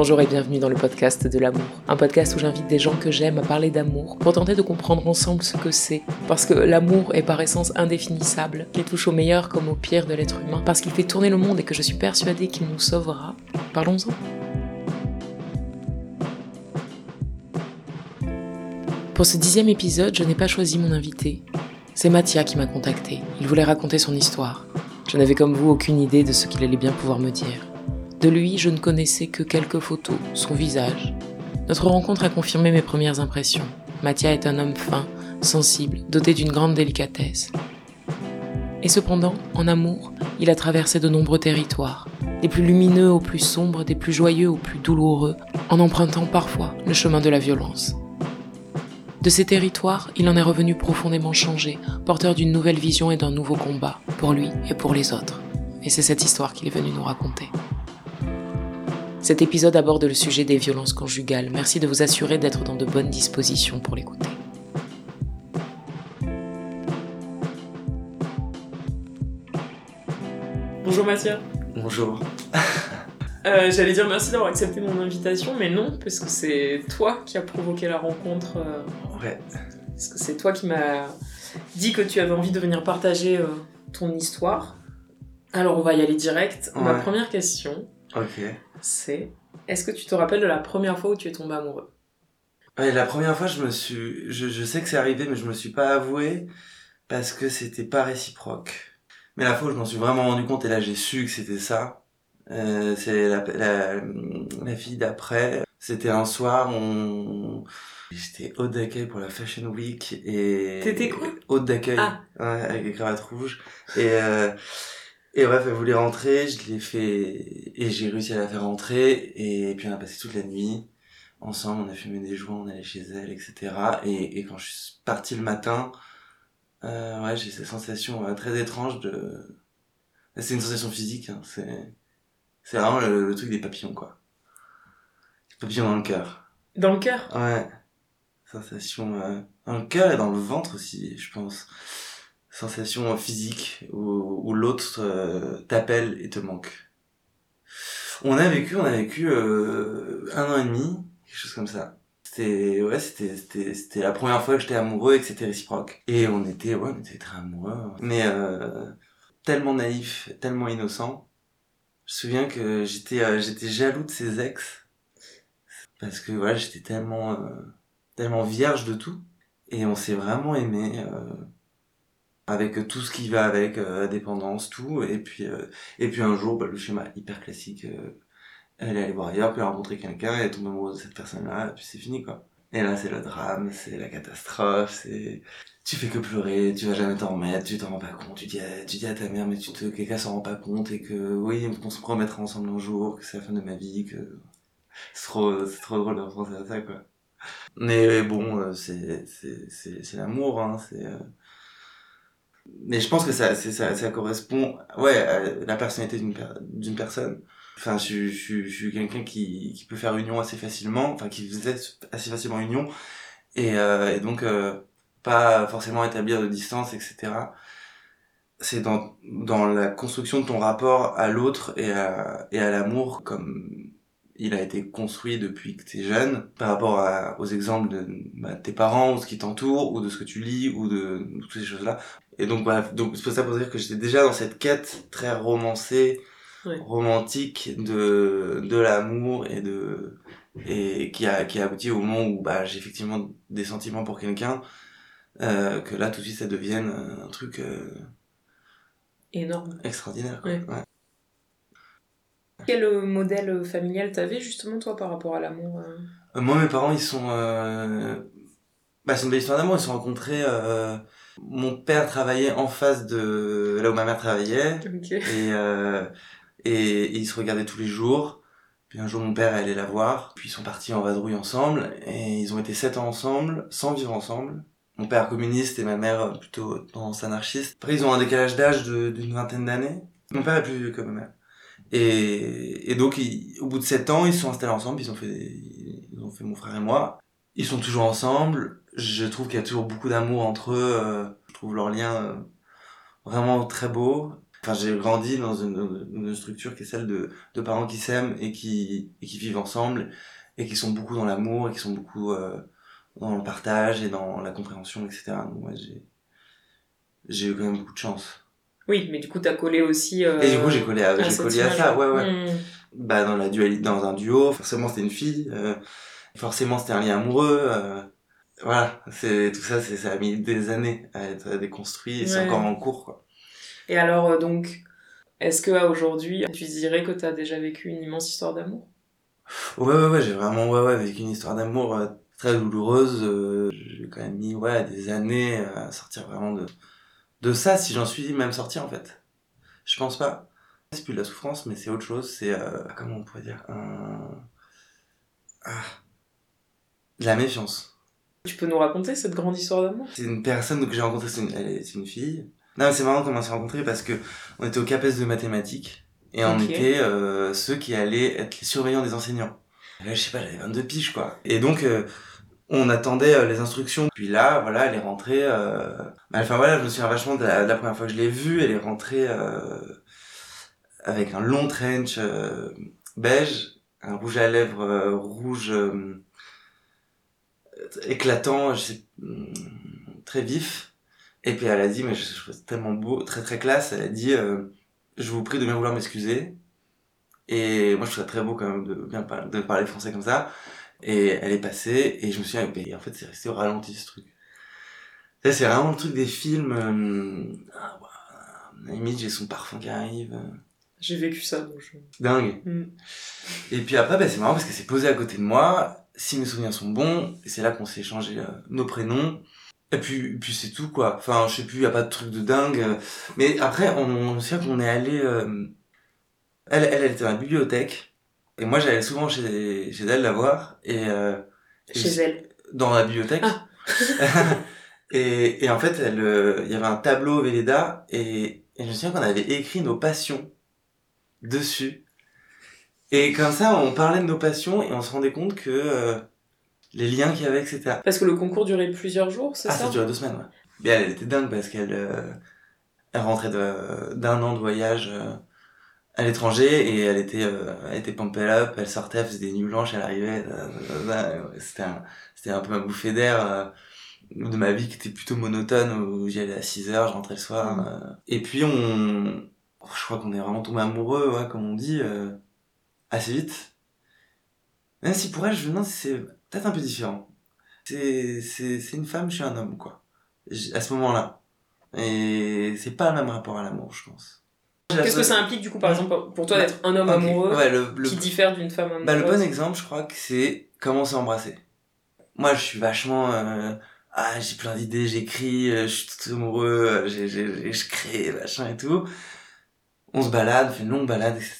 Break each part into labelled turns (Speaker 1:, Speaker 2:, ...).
Speaker 1: Bonjour et bienvenue dans le podcast de l'amour. Un podcast où j'invite des gens que j'aime à parler d'amour pour tenter de comprendre ensemble ce que c'est. Parce que l'amour est par essence indéfinissable, qu'il touche au meilleur comme au pire de l'être humain, parce qu'il fait tourner le monde et que je suis persuadée qu'il nous sauvera. Parlons-en. Pour ce dixième épisode, je n'ai pas choisi mon invité. C'est Mathia qui m'a contacté. Il voulait raconter son histoire. Je n'avais comme vous aucune idée de ce qu'il allait bien pouvoir me dire. De lui, je ne connaissais que quelques photos, son visage. Notre rencontre a confirmé mes premières impressions. Mathia est un homme fin, sensible, doté d'une grande délicatesse. Et cependant, en amour, il a traversé de nombreux territoires, des plus lumineux aux plus sombres, des plus joyeux aux plus douloureux, en empruntant parfois le chemin de la violence. De ces territoires, il en est revenu profondément changé, porteur d'une nouvelle vision et d'un nouveau combat, pour lui et pour les autres. Et c'est cette histoire qu'il est venu nous raconter. Cet épisode aborde le sujet des violences conjugales. Merci de vous assurer d'être dans de bonnes dispositions pour l'écouter. Bonjour Mathieu.
Speaker 2: Bonjour.
Speaker 1: Euh, J'allais dire merci d'avoir accepté mon invitation, mais non, parce que c'est toi qui as provoqué la rencontre. euh,
Speaker 2: Ouais.
Speaker 1: parce que c'est toi qui m'as dit que tu avais envie de venir partager euh, ton histoire. Alors on va y aller direct. Ma première question,
Speaker 2: Ok.
Speaker 1: c'est est-ce que tu te rappelles de la première fois où tu es tombé amoureux?
Speaker 2: Ouais, la première fois, je me suis, je, je sais que c'est arrivé, mais je me suis pas avoué parce que c'était pas réciproque. Mais la fois où je m'en suis vraiment rendu compte et là j'ai su que c'était ça, euh, c'est la, la, la fille d'après. C'était un soir, on, j'étais hôte d'accueil pour la Fashion Week et.
Speaker 1: T'étais quoi?
Speaker 2: Hôte d'accueil.
Speaker 1: Ah.
Speaker 2: Ouais, avec les cravates rouges. Et, euh, et bref, elle voulait rentrer, je l'ai fait, et j'ai réussi à la faire rentrer, et puis on a passé toute la nuit ensemble, on a fumé des joints, on allait chez elle, etc. Et, et quand je suis parti le matin, euh, ouais, j'ai cette sensation euh, très étrange de... C'est une sensation physique, hein, c'est... C'est vraiment le, le truc des papillons, quoi. Des papillons dans le cœur.
Speaker 1: Dans le cœur?
Speaker 2: Ouais. Sensation euh, dans le cœur et dans le ventre aussi, je pense. Sensation euh, physique où, où l'autre euh, t'appelle et te manque. On a vécu, on a vécu euh, un an et demi, quelque chose comme ça. C'était ouais, c'était c'était c'était la première fois que j'étais amoureux et que c'était réciproque. Et on était ouais, on était très amoureux, mais euh, tellement naïf, tellement innocent. Je me souviens que j'étais euh, j'étais jaloux de ses ex parce que voilà, j'étais tellement euh, tellement vierge de tout et on s'est vraiment aimé avec tout ce qui va avec euh, dépendance tout et puis euh, et puis un jour bah, le schéma hyper classique euh, elle est allée voir ailleurs puis elle a rencontré quelqu'un elle est tombée amoureuse de cette personne là et puis c'est fini quoi et là c'est le drame c'est la catastrophe c'est tu fais que pleurer tu vas jamais t'en remettre tu t'en rends pas compte tu dis à, tu dis à ta mère mais tu te quelqu'un s'en rend pas compte et que oui qu'on se remettra ensemble un jour que c'est la fin de ma vie que c'est trop c'est trop drôle de repenser à ça quoi mais bon, euh, c'est c'est c'est c'est l'amour, hein. C'est. Mais je pense que ça ça ça correspond, ouais, à la personnalité d'une per- personne. Enfin, je je je suis quelqu'un qui qui peut faire union assez facilement, enfin qui faisait assez facilement union, et euh, et donc euh, pas forcément établir de distance, etc. C'est dans dans la construction de ton rapport à l'autre et à et à l'amour comme il a été construit depuis que t'es jeune, par rapport à, aux exemples de bah, tes parents, ou ce qui t'entoure, ou de ce que tu lis, ou de, de toutes ces choses-là. Et donc voilà, donc c'est pour ça pour dire que j'étais déjà dans cette quête très romancée,
Speaker 1: Ouais.
Speaker 2: romantique de de l'amour et de et qui a qui a abouti au moment où bah j'ai effectivement des sentiments pour quelqu'un, euh, que là tout de suite ça devienne un truc euh,
Speaker 1: Énorme.
Speaker 2: extraordinaire. quoi.
Speaker 1: Ouais.
Speaker 2: Ouais.
Speaker 1: Quel euh, modèle familial t'avais justement toi par rapport à l'amour euh?
Speaker 2: Euh, Moi, mes parents, ils sont. Euh... Bah, c'est une belle histoire d'amour. Ils se sont rencontrés euh, Mon père travaillait en face de là où ma mère travaillait. Et, euh, et, et ils se regardaient tous les jours. Puis un jour, mon père est allé la voir. Puis ils sont partis en vadrouille ensemble. Et ils ont été sept ans ensemble, sans vivre ensemble. Mon père communiste et ma mère plutôt tendance anarchiste. Après, ils ont un décalage d'âge d'une vingtaine d'années. Mon père est plus vieux que ma mère. Et, et donc, ils- au bout de sept ans, ils se sont installés ensemble. Ils ont fait, ils ont fait mon frère et moi. Ils sont toujours ensemble. Je trouve qu'il y a toujours beaucoup d'amour entre eux. euh, Je trouve leur lien euh, vraiment très beau. Enfin, j'ai grandi dans une, une structure qui est celle de, de parents qui s'aiment et qui, et qui vivent ensemble et qui sont beaucoup dans l'amour et qui sont beaucoup euh, dans le partage et dans la compréhension, etc. Donc, moi, j'ai, j'ai eu quand même beaucoup de chance.
Speaker 1: Oui, mais du coup, t'as collé aussi. euh,
Speaker 2: Et du coup, j'ai collé à, j'ai
Speaker 1: cette
Speaker 2: collé à
Speaker 1: image.
Speaker 2: ça, ouais, ouais.
Speaker 1: Hmm.
Speaker 2: Bah, dans la dualité, dans un duo, forcément, c'était une fille, euh, forcément, c'était un lien amoureux, euh, voilà, c'est, tout ça, c'est, ça a mis des années à être déconstruit et c'est encore en cours, quoi.
Speaker 1: Et alors, euh, donc, est-ce que aujourd'hui, tu dirais que t'as déjà vécu une immense histoire d'amour?
Speaker 2: Ouais, ouais, ouais, j'ai vraiment, ouais, ouais, vécu une histoire d'amour euh, très douloureuse. euh, j'ai quand même mis, ouais, des années à sortir vraiment de, de ça, si j'en suis même sorti, en fait. Je pense pas. C'est plus de la souffrance, mais c'est autre chose, c'est, euh, comment on pourrait dire, un... Ah. De la méfiance.
Speaker 1: Tu peux nous raconter cette grande histoire d'amour?
Speaker 2: C'est une personne que j'ai rencontrée, c'est une, elle c'est une fille. Non, mais c'est marrant comment on s'est rencontrés parce que on était au CAPES de mathématiques et on était euh, ceux qui allaient être les surveillants des enseignants. Là, je sais pas, j'avais 22 piges quoi. Et donc euh, on attendait euh, les instructions. Puis là, voilà, elle est rentrée. Euh... Enfin voilà, je me souviens vachement de la, de la première fois que je l'ai vue. Elle est rentrée euh, avec un long trench euh, beige, un rouge à lèvres euh, rouge euh, éclatant, je sais, hum, très vif. Et puis elle a dit, mais je, je trouve ça tellement beau, très très classe, elle a dit, euh, je vous prie de bien vouloir m'excuser. Et moi je trouve ça très beau quand même de bien de parler français comme ça. Et elle est passée, et je me suis dit, mais en fait c'est resté au ralenti ce truc. Ça c'est vraiment le truc des films, euh, ah, ouais, à la limite j'ai son parfum qui arrive.
Speaker 1: J'ai vécu ça, donc je...
Speaker 2: Dingue.
Speaker 1: Hmm.
Speaker 2: Et puis après, bah, c'est marrant parce qu'elle s'est posée à côté de moi. Si mes souvenirs sont bons, et c'est là qu'on s'est échangé euh, nos prénoms. Et puis, puis c'est tout quoi. Enfin, je sais plus, y a pas de truc de dingue. euh. Mais après, on, on se souvient qu'on est allé. euh, Elle, elle, elle était à la bibliothèque. Et moi, j'allais souvent chez, chez elle la voir. Et, euh, et
Speaker 1: Chez elle.
Speaker 2: dans la bibliothèque. et, et en fait, elle, il y avait un tableau Véleda et, et je me souviens qu'on avait écrit nos passions dessus. Et comme ça, on parlait de nos passions et on se rendait compte que euh, les liens qu'il y avait, etc.
Speaker 1: Parce que le concours durait plusieurs jours, c'est
Speaker 2: Ah,
Speaker 1: ça?
Speaker 2: ça durait deux semaines, ouais. Mais elle, elle était dingue parce qu'elle euh, elle rentrait d'un an de voyage euh, à l'étranger et elle était, euh, elle était pumped up, elle sortait, elle faisait des nuits blanches, elle arrivait. euh, C'était un, un peu ma bouffée d'air de ma vie qui était plutôt monotone où j'y allais à 6 heures, je rentrais le soir. Et puis on, je crois qu'on est vraiment tombé amoureux, ouais, comme on dit, assez vite. Même si pour elle, je me demande si c'est peut-être un peu différent. C'est, c'est, c'est une femme, je suis un homme, quoi. À ce moment-là. Et c'est pas le même rapport à l'amour, je pense.
Speaker 1: Qu'est-ce que ça implique, du coup, par exemple, pour toi d'être un homme amoureux
Speaker 2: Ouais, le, le,
Speaker 1: qui diffère d'une femme amoureuse?
Speaker 2: Bah, le bon exemple, je crois que c'est comment s'embrasser. Moi, je suis vachement... euh, ah, j'ai plein d'idées, j'écris, euh, je suis tout amoureux, euh, j'ai, j'ai, j'ai- je crée, machin et tout. On se balade, on fait une longue balade. etc.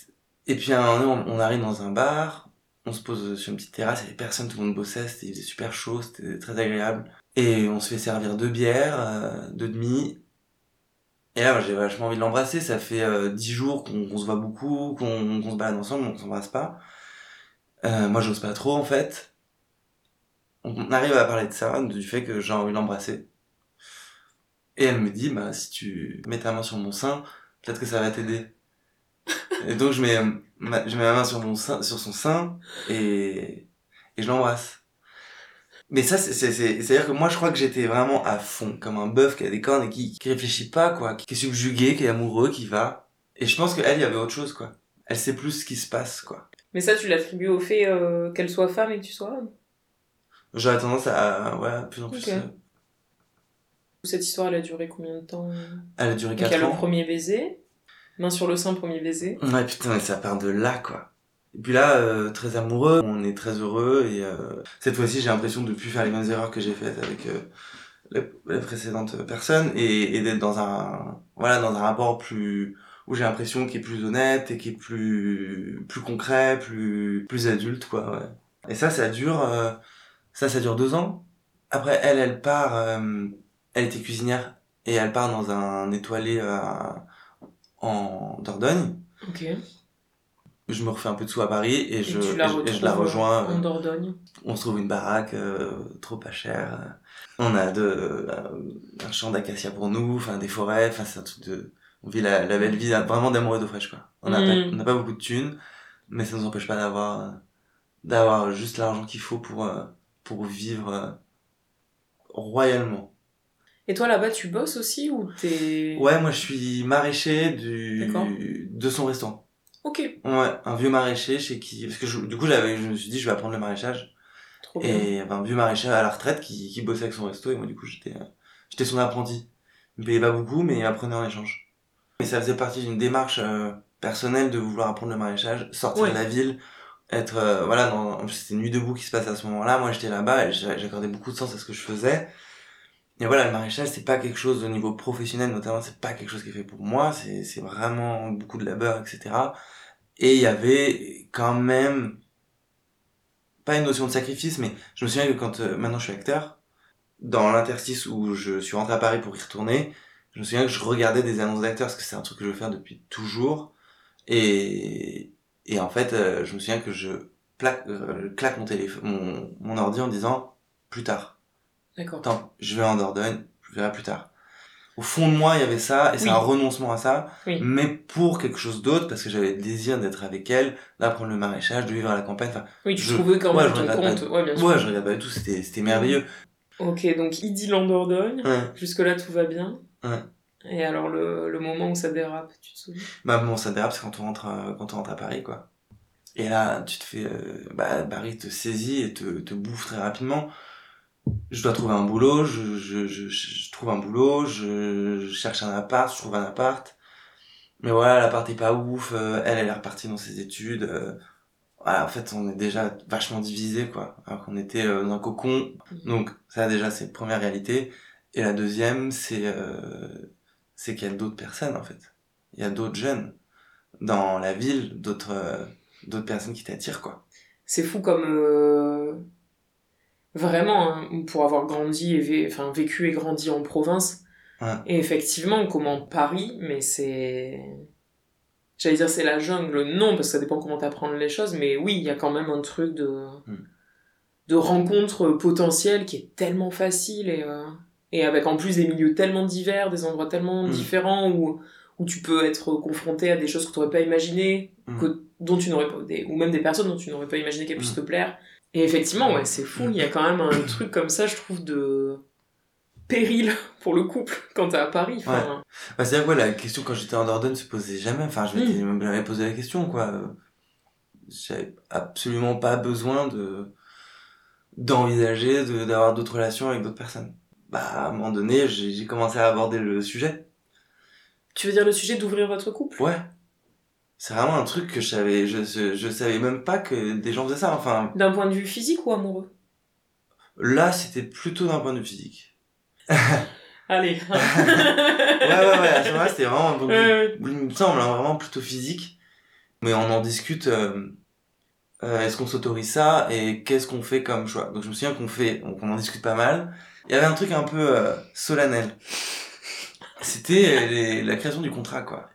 Speaker 2: Et puis, un moment, on, arrive dans un bar, on se pose sur une petite terrasse, il y avait personne, tout le monde bossait, il faisait super chaud, c'était très agréable. Et on se fait servir deux bières, euh, deux demi. Et là, j'ai vachement envie de l'embrasser. Ça fait euh, dix jours qu'on se voit beaucoup, qu'on qu'on se balade ensemble, on s'embrasse pas. Euh, moi, j'ose pas trop, en fait. On arrive à parler de ça, du fait que j'ai envie de l'embrasser. Et elle me dit, bah, si tu mets ta main sur mon sein, peut-être que ça va t'aider. Et donc, je mets, euh, ma, je mets ma main sur, mon sein, sur son sein et, et je l'embrasse. Mais ça, c'est, c'est, c'est, c'est-à-dire que moi, je crois que j'étais vraiment à fond, comme un bœuf qui a des cornes et qui, qui réfléchit pas, quoi, qui est subjugué, qui est amoureux, qui va. Et je pense qu'elle, il y avait autre chose, quoi. Elle sait plus ce qui se passe, quoi.
Speaker 1: Mais ça, tu l'attribues au fait euh, qu'elle soit femme et que tu sois homme?
Speaker 2: J'aurais tendance à, ouais, plus en plus. Euh,
Speaker 1: Cette histoire, elle a duré combien de temps?
Speaker 2: Elle a duré
Speaker 1: Donc, il y
Speaker 2: 4
Speaker 1: a le
Speaker 2: ans.
Speaker 1: premier baiser, main sur le sein, premier baiser.
Speaker 2: Ouais, putain, mais ça part de là, quoi. Et puis là, euh, très amoureux, on est très heureux et euh, cette fois-ci, j'ai l'impression de plus faire les mêmes erreurs que j'ai faites avec euh, la, la précédente personne et, d'être dans un voilà dans un rapport plus où j'ai l'impression qu'il est plus honnête et qui est plus plus concret plus plus adulte quoi ouais. et ça ça dure euh, ça ça dure deux ans après elle elle part euh, elle était cuisinière et elle part dans un étoilé euh, en Dordogne
Speaker 1: Ok.
Speaker 2: je me refais un peu de sous à Paris et,
Speaker 1: Et
Speaker 2: je,
Speaker 1: la
Speaker 2: et je- et je la
Speaker 1: retrouves
Speaker 2: rejoins
Speaker 1: En
Speaker 2: euh,
Speaker 1: Dordogne.
Speaker 2: on se trouve une baraque euh, trop pas chère. On a de, euh, un champ d'acacia pour nous, enfin des forêts, enfin c'est un truc de... On vit la, la belle vie vraiment d'amoureux d'eau fraîche quoi. On n'a
Speaker 1: Mm.
Speaker 2: pas, n'a pas beaucoup de thunes, mais ça nous empêche pas d'avoir euh, d'avoir juste l'argent qu'il faut pour euh, pour vivre euh, royalement.
Speaker 1: Et toi là-bas, tu bosses aussi ou t'es.
Speaker 2: Ouais, moi je suis maraîcher du de son restaurant.
Speaker 1: Ok,
Speaker 2: Ouais, un vieux maraîcher chez qui parce que je- du coup j'avais je me suis dit je vais apprendre le maraîchage.
Speaker 1: trop bien.
Speaker 2: Et ben, un vieux maraîcher à la retraite qui, qui bossait avec son resto et moi du coup j'étais j'étais son apprenti. Il me payait pas beaucoup mais il apprenait en échange. Et ça faisait partie d'une démarche euh, personnelle de vouloir apprendre le maraîchage, sortir
Speaker 1: Ouais.
Speaker 2: de la ville, être euh, voilà dans c'était une nuit debout qui se passe à ce moment-là. Moi j'étais là-bas et j'a- j'accordais beaucoup de sens à ce que je faisais. Et voilà, le maraîchage c'est pas quelque chose au niveau professionnel notamment, c'est pas quelque chose qui est fait pour moi, c'est c'est vraiment beaucoup de labeur etc. Et il y avait quand même pas une notion de sacrifice, mais je me souviens que quand euh, maintenant je suis acteur, dans l'interstice où je suis rentré à Paris pour y retourner, je me souviens que je regardais des annonces d'acteurs parce que c'est un truc que je veux faire depuis toujours. Et, et en fait, euh, je me souviens que je euh, claque mon téléphone, mon ordi en disant plus tard.
Speaker 1: D'accord.
Speaker 2: Attends, je vais en Dordogne, je verrai plus tard. Au fond de moi, il y avait ça, et c'est un renoncement à ça,
Speaker 1: Oui.
Speaker 2: mais pour quelque chose d'autre, parce que j'avais le désir d'être avec elle, d'apprendre le maraîchage, de vivre à la campagne, enfin,
Speaker 1: Oui, tu
Speaker 2: je-
Speaker 1: trouvais quand
Speaker 2: ouais,
Speaker 1: même
Speaker 2: je
Speaker 1: ton compte.
Speaker 2: pas.
Speaker 1: Ouais, bien sûr.
Speaker 2: Ouais, je pas du tout, c'était, c'était merveilleux.
Speaker 1: Ok, donc idylle en Dordogne.
Speaker 2: Ouais.
Speaker 1: Jusque-là, tout va bien.
Speaker 2: Ouais.
Speaker 1: Et alors, le, le moment où ça dérape, tu te souviens?
Speaker 2: Bah, bon, ça dérape, c'est quand on rentre, euh, quand on rentre à Paris, quoi. Et là, tu te fais, euh, bah, Paris te saisit et te, te bouffe très rapidement. Je dois trouver un boulot, je, je, je, je trouve un boulot, je, je cherche un appart, je trouve un appart. Mais voilà, l'appart est pas ouf, euh, elle, elle est repartie dans ses études. euh, voilà, en fait, on est déjà vachement divisé, quoi. Alors qu'on était euh, dans un cocon. Donc, ça, déjà, c'est première réalité. Et la deuxième, c'est, euh, c'est qu'il y a d'autres personnes, en fait. Il y a d'autres jeunes dans la ville, d'autres, euh, d'autres personnes qui t'attirent, quoi.
Speaker 1: C'est fou comme. Vraiment, hein, pour avoir grandi et vé- enfin, vécu et grandi en province.
Speaker 2: Ouais.
Speaker 1: Et effectivement, comment Paris, mais c'est. J'allais dire c'est la jungle, non, parce que ça dépend comment t'apprends les choses, mais oui, il y a quand même un truc de.
Speaker 2: Mm.
Speaker 1: de rencontre potentielle qui est tellement facile et. euh, Et avec en plus des milieux tellement divers, des endroits tellement
Speaker 2: Mm.
Speaker 1: différents où, où tu peux être confronté à des choses que tu n'aurais pas imaginées,
Speaker 2: Mm.
Speaker 1: que, dont tu n'aurais pas, des, ou même des personnes dont tu n'aurais pas imaginé qu'elles puissent te plaire. Et effectivement, ouais, c'est fou, il y a quand même un truc comme ça, je trouve, de péril pour le couple quand t'es à Paris. Enfin,
Speaker 2: Bah, c'est-à-dire quoi, la question quand j'étais en Dordogne se posait jamais. Enfin, je m'étais même jamais posé la question, quoi. J'avais absolument pas besoin de d'envisager de- d'avoir d'autres relations avec d'autres personnes. Bah, à un moment donné, j'ai commencé à aborder le sujet.
Speaker 1: Tu veux dire le sujet d'ouvrir votre couple?
Speaker 2: Ouais. C'est vraiment un truc que je savais, je, je, je savais même pas que des gens faisaient ça. Enfin,
Speaker 1: D'un point de vue physique ou amoureux?
Speaker 2: Là, c'était plutôt d'un point de vue physique.
Speaker 1: Allez.
Speaker 2: Ouais, ouais, ouais, à ce moment-là, c'était vraiment
Speaker 1: Ouais, ouais.
Speaker 2: il me semble, hein, vraiment plutôt physique. Mais on en discute, euh, euh, est-ce qu'on s'autorise ça et qu'est-ce qu'on fait comme choix? Donc je me souviens qu'on fait, donc on en discute pas mal. Il y avait un truc un peu euh, solennel. C'était euh, la création du contrat, quoi.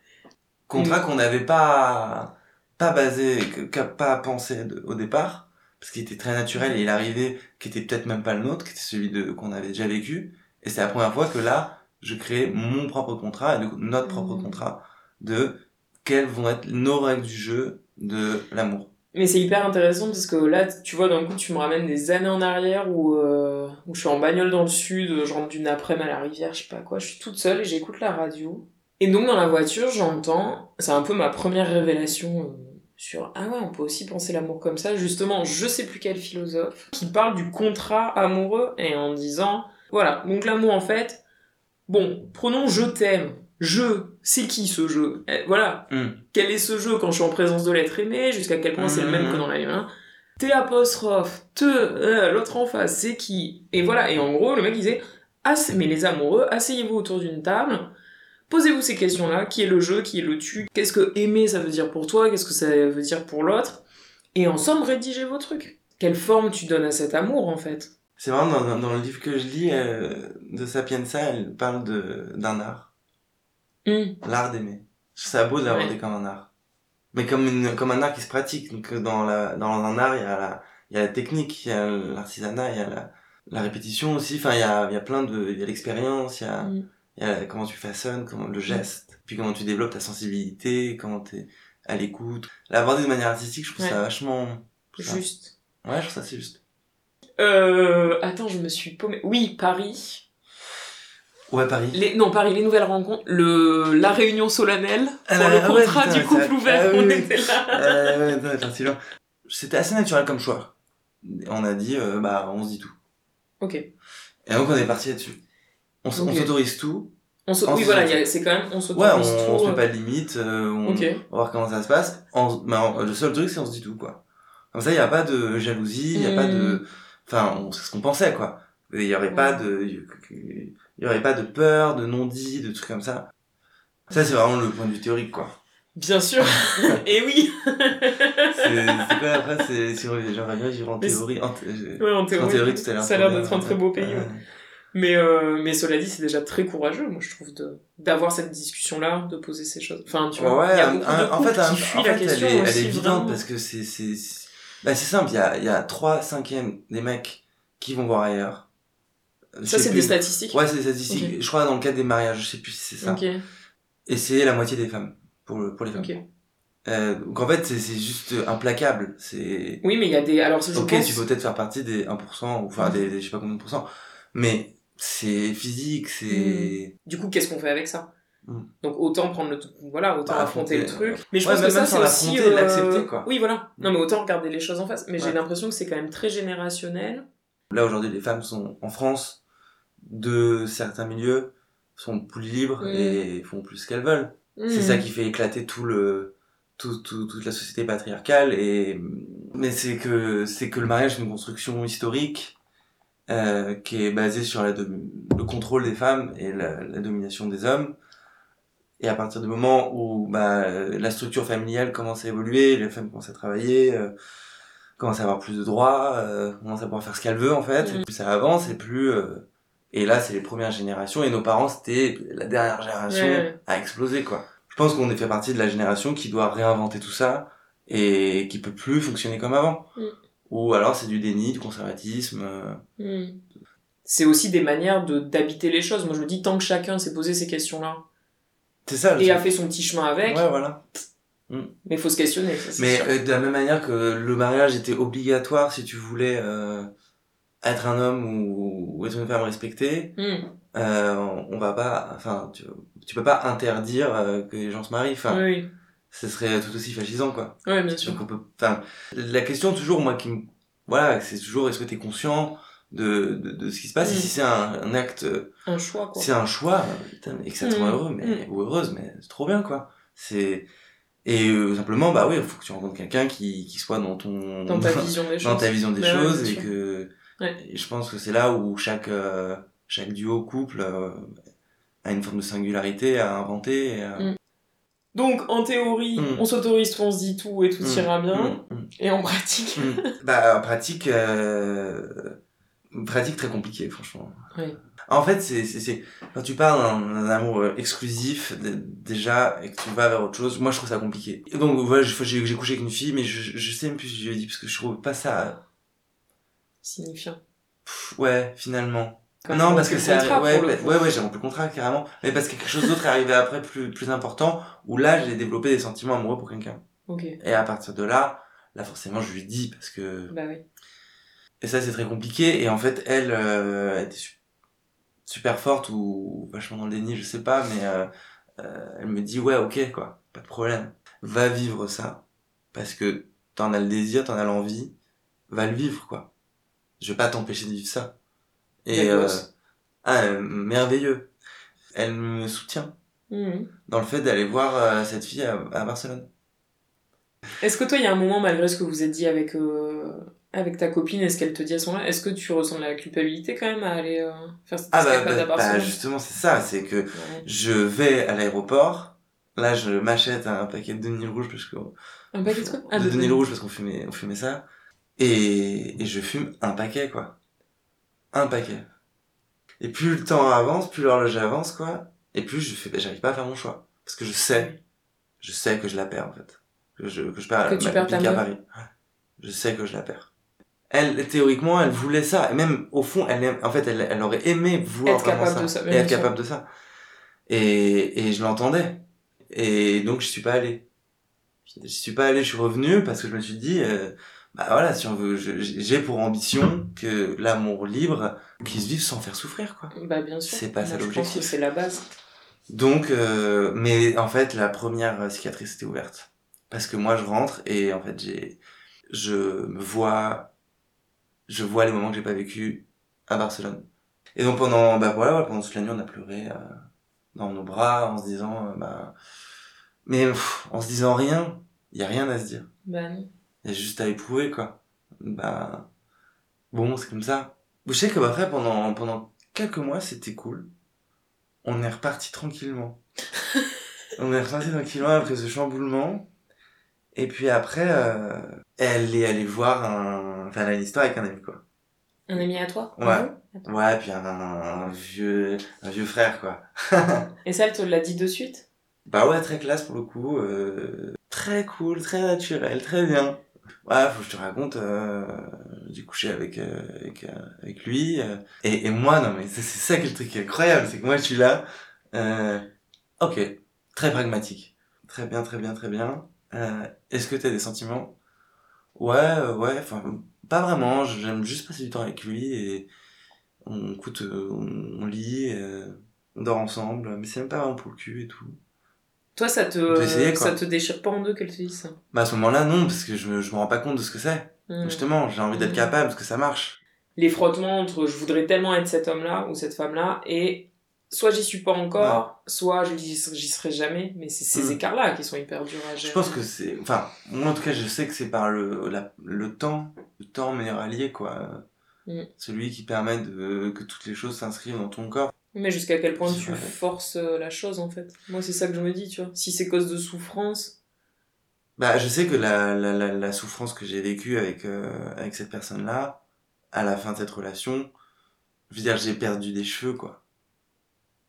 Speaker 2: Contrat qu'on n'avait pas, pas basé, qu'a pas pensé de- au départ, parce qu'il était très naturel et il arrivait, qui était peut-être même pas le nôtre, qui était celui de, qu'on avait déjà vécu. Et c'est la première fois que là, je crée mon propre contrat, et du coup, notre propre
Speaker 1: Mhm.
Speaker 2: contrat de quelles vont être nos règles du jeu de l'amour.
Speaker 1: Mais c'est hyper intéressant parce que là, tu vois, d'un coup, tu me ramènes des années en arrière où, euh, où je suis en bagnole dans le sud, je rentre d'une après-midi à la rivière, je sais pas quoi, je suis toute seule et j'écoute la radio. Et donc, dans la voiture, j'entends, c'est un peu ma première révélation euh, sur Ah ouais, on peut aussi penser l'amour comme ça. Justement, je sais plus quel philosophe qui parle du contrat amoureux et en disant Voilà, donc l'amour en fait, bon, prenons je t'aime. Je, c'est qui ce jeu Eh, Voilà, quel est ce jeu quand je suis en présence de l'être aimé, jusqu'à quel point c'est le même que dans la vie. Hein. T apostrophe, te, euh, l'autre en face, c'est qui? Et voilà, et en gros, le mec disait, Asse- mais les amoureux, asseyez-vous autour d'une table, posez-vous ces questions-là, qui est le jeu, qui est le tu, qu'est-ce que aimer ça veut dire pour toi, qu'est-ce que ça veut dire pour l'autre, et en somme, rédigez vos trucs. Quelle forme tu donnes à cet amour, en fait?
Speaker 2: C'est marrant, dans, dans- dans le livre que je lis euh, de Sapienza, elle parle d'un art.
Speaker 1: Hum,
Speaker 2: L'art d'aimer. Je trouve ça beau de l'aborder
Speaker 1: Ouais.
Speaker 2: comme un art. Mais comme, une, comme un art qui se pratique. Donc euh, dans, la, dans un art, il y a la, il y a la technique, il y a l'artisanat, il y a la, la répétition aussi. Enfin, il y a, il y a plein de... Il y a l'expérience, il y a,
Speaker 1: Mm.
Speaker 2: Il y a comment tu façonnes, comment, le geste. Puis comment tu développes ta sensibilité, comment t'es à l'écoute. L'aborder de manière artistique, je trouve
Speaker 1: Ouais.
Speaker 2: ça vachement...
Speaker 1: juste.
Speaker 2: Ouais, je trouve ça c'est juste.
Speaker 1: Euh, attends, je me suis paumée. Oui, Paris.
Speaker 2: Ouais, Paris.
Speaker 1: Les, non, Paris, les nouvelles rencontres. Le, la réunion solennelle pour
Speaker 2: Ah,
Speaker 1: le
Speaker 2: ah ouais,
Speaker 1: contrat du couple ouvert.
Speaker 2: ah
Speaker 1: on
Speaker 2: oui.
Speaker 1: était là.
Speaker 2: Euh, ouais, long. C'était assez naturel comme choix. On a dit, euh, bah, on se dit tout.
Speaker 1: Ok.
Speaker 2: Et donc, on est parti là-dessus. On, on s'autorise tout.
Speaker 1: On
Speaker 2: On
Speaker 1: oui, voilà, a- c'est quand même, on
Speaker 2: Ouais,
Speaker 1: s'autorise
Speaker 2: on,
Speaker 1: tout.
Speaker 2: on se
Speaker 1: euh,
Speaker 2: met pas de limite. euh, on, on va voir comment ça se passe. En- mais en- le seul truc, c'est on se dit tout, quoi. Comme ça, il y a pas de jalousie, il y a pas de... Enfin, on- c'est ce qu'on pensait, quoi. Il y aurait
Speaker 1: Ouais.
Speaker 2: pas de... Il y aurait pas de peur, de non-dit, de trucs comme ça. Ça, c'est vraiment le point de vue théorique, quoi.
Speaker 1: Bien sûr. Et oui.
Speaker 2: C'est quoi après C'est j'aimerais bien vivre en théorie. En, thé- j'ai-
Speaker 1: Ouais, en
Speaker 2: en
Speaker 1: théorie.
Speaker 2: théorie tout à l'heure.
Speaker 1: Ça a l'air d'être un très beau pays.
Speaker 2: Ouais.
Speaker 1: Mais, euh, mais cela dit, c'est déjà très courageux, moi, je trouve, de, d'avoir cette discussion-là, de poser ces choses. Enfin, tu vois,
Speaker 2: Ouais,
Speaker 1: y a
Speaker 2: un-
Speaker 1: de
Speaker 2: en fait, un- en
Speaker 1: la
Speaker 2: fait,
Speaker 1: question
Speaker 2: elle est, elle
Speaker 1: aussi,
Speaker 2: est évidente
Speaker 1: vraiment.
Speaker 2: parce que c'est c'est bah, c'est simple. Il y a il y a trois cinquièmes des mecs qui vont voir ailleurs. Je
Speaker 1: Ça, c'est des statistiques.
Speaker 2: Ouais, c'est des statistiques. Je crois dans le cadre des mariages, je sais plus si c'est ça. Et c'est la moitié des femmes pour le pour les femmes. Euh, donc en fait, c'est c'est juste implacable. C'est
Speaker 1: Oui, mais il y a des. Alors, je
Speaker 2: ok,
Speaker 1: pense.
Speaker 2: tu peux peut-être faire partie des 1%, ou enfin des, des je sais pas combien de pourcents, mais c'est physique, c'est.
Speaker 1: Du coup, qu'est-ce qu'on fait avec ça
Speaker 2: Mm.
Speaker 1: Donc, autant prendre le. Voilà, autant
Speaker 2: Bah,
Speaker 1: affronter le truc. Mais je
Speaker 2: Ouais,
Speaker 1: pense
Speaker 2: même-
Speaker 1: que ça, c'est aussi. euh,
Speaker 2: l'accepter, quoi.
Speaker 1: Oui, voilà. Non, mais autant regarder les choses en face. Mais j'ai l'impression que c'est quand même très générationnel.
Speaker 2: Là aujourd'hui, les femmes sont en France de certains milieux sont plus libres
Speaker 1: Mm.
Speaker 2: et font plus ce qu'elles veulent. C'est ça qui fait éclater tout le tout, tout- toute la société patriarcale et mais c'est que c'est que le mariage est une construction historique euh, qui est basée sur la le contrôle des femmes et la, la domination des hommes. Et à partir du moment où bah, la structure familiale commence à évoluer, les femmes commencent à travailler, euh, commencent à avoir plus de droits, euh, commencent à pouvoir faire ce qu'elles veulent en fait, et plus ça avance, et plus... euh, et là, c'est les premières générations, et nos parents, c'était la dernière génération
Speaker 1: Ouais.
Speaker 2: à exploser, quoi. Je pense qu'on est fait partie de la génération qui doit réinventer tout ça, et qui peut plus fonctionner comme avant.
Speaker 1: Mhm.
Speaker 2: Ou alors c'est du déni, du conservatisme. euh,
Speaker 1: Mm. C'est aussi des manières de d'habiter les choses. Moi, je me dis, tant que chacun s'est posé ces questions-là
Speaker 2: C'est ça, le
Speaker 1: et a fait son petit chemin avec,
Speaker 2: Ouais, voilà.
Speaker 1: mais il faut se questionner. ça,
Speaker 2: Mais euh, de la même manière que le mariage était obligatoire si tu voulais euh, être un homme ou, ou être une femme respectée, euh, on, on va pas, enfin, tu, tu peux pas interdire que les gens se marient. Enfin,
Speaker 1: oui.
Speaker 2: Ce serait tout aussi fascisant, quoi.
Speaker 1: Ouais, bien sûr.
Speaker 2: Donc on peut, enfin, la question toujours, moi, qui me, voilà, c'est toujours, est-ce que t'es conscient de, de, de ce qui se passe?
Speaker 1: Mm.
Speaker 2: et si c'est un, un acte,
Speaker 1: Un choix, quoi.
Speaker 2: c'est un choix, putain, et que ça te rend
Speaker 1: Mm.
Speaker 2: heureux, mais,
Speaker 1: Mm.
Speaker 2: ou heureuse, mais c'est trop bien, quoi. C'est, et euh, simplement, bah oui, il faut que tu rencontres quelqu'un qui, qui soit dans ton,
Speaker 1: Dans ta vision des choses.
Speaker 2: dans ta vision des
Speaker 1: Bah
Speaker 2: choses et que
Speaker 1: Ouais.
Speaker 2: et je pense que c'est là où chaque euh, chaque duo couple euh, a une forme de singularité à inventer et.
Speaker 1: Mm. Donc, en théorie,
Speaker 2: Mm.
Speaker 1: on s'autorise tout, on se dit tout et tout
Speaker 2: Mm,
Speaker 1: ira bien.
Speaker 2: mm,
Speaker 1: Et en pratique.
Speaker 2: bah en pratique euh, pratique très compliquée franchement
Speaker 1: Oui.
Speaker 2: en fait c'est c'est c'est quand tu parles d'un amour euh, exclusif déjà et que tu vas vers autre chose moi je trouve ça compliqué Et donc voilà j'ai couché avec une fille mais je je sais même plus si je lui ai dit parce que je trouve pas ça
Speaker 1: Signifiant.
Speaker 2: pff, ouais finalement Non,
Speaker 1: on
Speaker 2: parce que c'est ouais,
Speaker 1: coup.
Speaker 2: ouais, ouais, j'ai rempli le contrat carrément. Mais parce que quelque chose d'autre est arrivé après, plus, plus important, où là, j'ai développé des sentiments amoureux pour quelqu'un.
Speaker 1: Ok.
Speaker 2: Et à partir de là, là, forcément, je lui dis parce que.
Speaker 1: Bah oui.
Speaker 2: Et ça, c'est très compliqué. Et en fait, elle, euh, elle était su- super forte ou vachement dans le déni, je sais pas, mais euh, euh, elle me dit ouais, ok, quoi, pas de problème. Va vivre ça parce que t'en as le désir, t'en as l'envie, va le vivre, quoi. Je vais pas t'empêcher de vivre ça. Et euh, ah, euh, merveilleux. Elle me soutient
Speaker 1: Mhm.
Speaker 2: dans le fait d'aller voir euh, cette fille à, à Barcelone.
Speaker 1: Est-ce que toi, il y a un moment, malgré ce que vous êtes dit avec, euh, Avec ta copine, est-ce qu'elle te dit à ce moment-là Est-ce que tu ressens de la culpabilité quand même à aller euh, faire cette
Speaker 2: Ah bah,
Speaker 1: escapade
Speaker 2: bah,
Speaker 1: à
Speaker 2: bah, justement c'est ça, c'est que
Speaker 1: Ouais.
Speaker 2: je vais à l'aéroport, là je m'achète un paquet de Denis rouge parce que
Speaker 1: Un paquet de quoi? Ah,
Speaker 2: de
Speaker 1: de
Speaker 2: Denis rouge parce qu'on fumait, on fumait ça, et, et je fume un paquet quoi, un paquet. Et plus le temps avance, plus l'horloge avance quoi, et plus je fais, j'arrive pas à faire mon choix parce que je sais, je sais que je la perds en fait, que je que je perds
Speaker 1: Que tu
Speaker 2: ma
Speaker 1: perds ta
Speaker 2: à. Paris. Je sais que je la perds. Elle, théoriquement, elle voulait ça. Et même, au fond, elle, aime- en fait, elle, elle aurait aimé vouloir
Speaker 1: Être capable
Speaker 2: ça.
Speaker 1: de ça,
Speaker 2: Et être
Speaker 1: sûr.
Speaker 2: capable de ça. Et, et je l'entendais. Et donc, je suis pas allé. Je suis pas allé, je suis revenu parce que je me suis dit, euh, bah voilà, si on veut, j'ai pour ambition que l'amour libre puisse vivre sans faire souffrir, quoi.
Speaker 1: Bah bien sûr.
Speaker 2: C'est pas ça
Speaker 1: Je pense
Speaker 2: l'objectif.
Speaker 1: que c'est la base.
Speaker 2: Donc, euh, mais en fait, la première cicatrice était ouverte. Parce que moi, je rentre et en fait, j'ai, je me vois, je vois les moments que j'ai pas vécu à Barcelone. Et donc pendant, bah voilà, voilà, pendant toute la nuit, on a pleuré euh, dans nos bras en se disant, euh, bah, mais pff, en se disant rien, il y a rien à se dire.
Speaker 1: Bah non.
Speaker 2: Il y a juste à éprouver, quoi. Bah, bon, c'est comme ça. Je sais que bah, après, pendant, pendant quelques mois, c'était cool. On est reparti tranquillement. on est reparti tranquillement après ce chamboulement. Et puis après, euh, elle est allée voir un... Enfin, elle a une histoire avec un ami, quoi.
Speaker 1: Un ami à toi
Speaker 2: Ouais.
Speaker 1: à
Speaker 2: Ouais, puis un, un vieux, un vieux frère, quoi.
Speaker 1: Et ça, elle te l'a dit de suite?
Speaker 2: Bah ouais, très classe pour le coup. euh, très cool, très naturel, très bien. Ouais, faut que je te raconte, euh, j'ai couché avec, euh, avec, euh, avec lui. euh, et, et moi, non mais c'est ça qui est le truc incroyable, c'est que moi je suis là. Euh, ok, très pragmatique. Très bien, très bien, très bien. Euh, Est-ce que t'as des sentiments? Ouais, ouais, enfin, pas vraiment. J'aime juste passer du temps avec lui et on écoute, on, on lit, on dort ensemble, mais c'est même pas vraiment pour le cul et tout.
Speaker 1: Toi, ça te,
Speaker 2: essayer,
Speaker 1: ça te déchire pas en deux qu'elle te dise ça
Speaker 2: Bah à ce moment-là, non, parce que je je me rends pas compte de ce que c'est.
Speaker 1: Hmm.
Speaker 2: Justement, j'ai envie d'être
Speaker 1: Mhm.
Speaker 2: capable, parce que ça marche.
Speaker 1: Les frottements entre je voudrais tellement être cet homme-là ou cette femme-là et soit j'y suis pas encore, soit je j'y serai jamais. Mais c'est ces
Speaker 2: Mm.
Speaker 1: écarts-là qui sont hyper durs à
Speaker 2: Je
Speaker 1: gérer.
Speaker 2: pense que c'est... Enfin, moi en tout cas, je sais que c'est par le, la, le temps, le temps meilleur allié, quoi.
Speaker 1: Mhm.
Speaker 2: Celui qui permet de, que toutes les choses s'inscrivent dans ton corps.
Speaker 1: Mais jusqu'à quel point tu forces euh, la chose en fait Moi, c'est ça que je me dis, tu vois. Si c'est cause de souffrance,
Speaker 2: Bah, je sais que la, la, la, la souffrance que j'ai vécue avec, euh, avec cette personne-là, à la fin de cette relation, je veux dire, j'ai perdu des cheveux, quoi.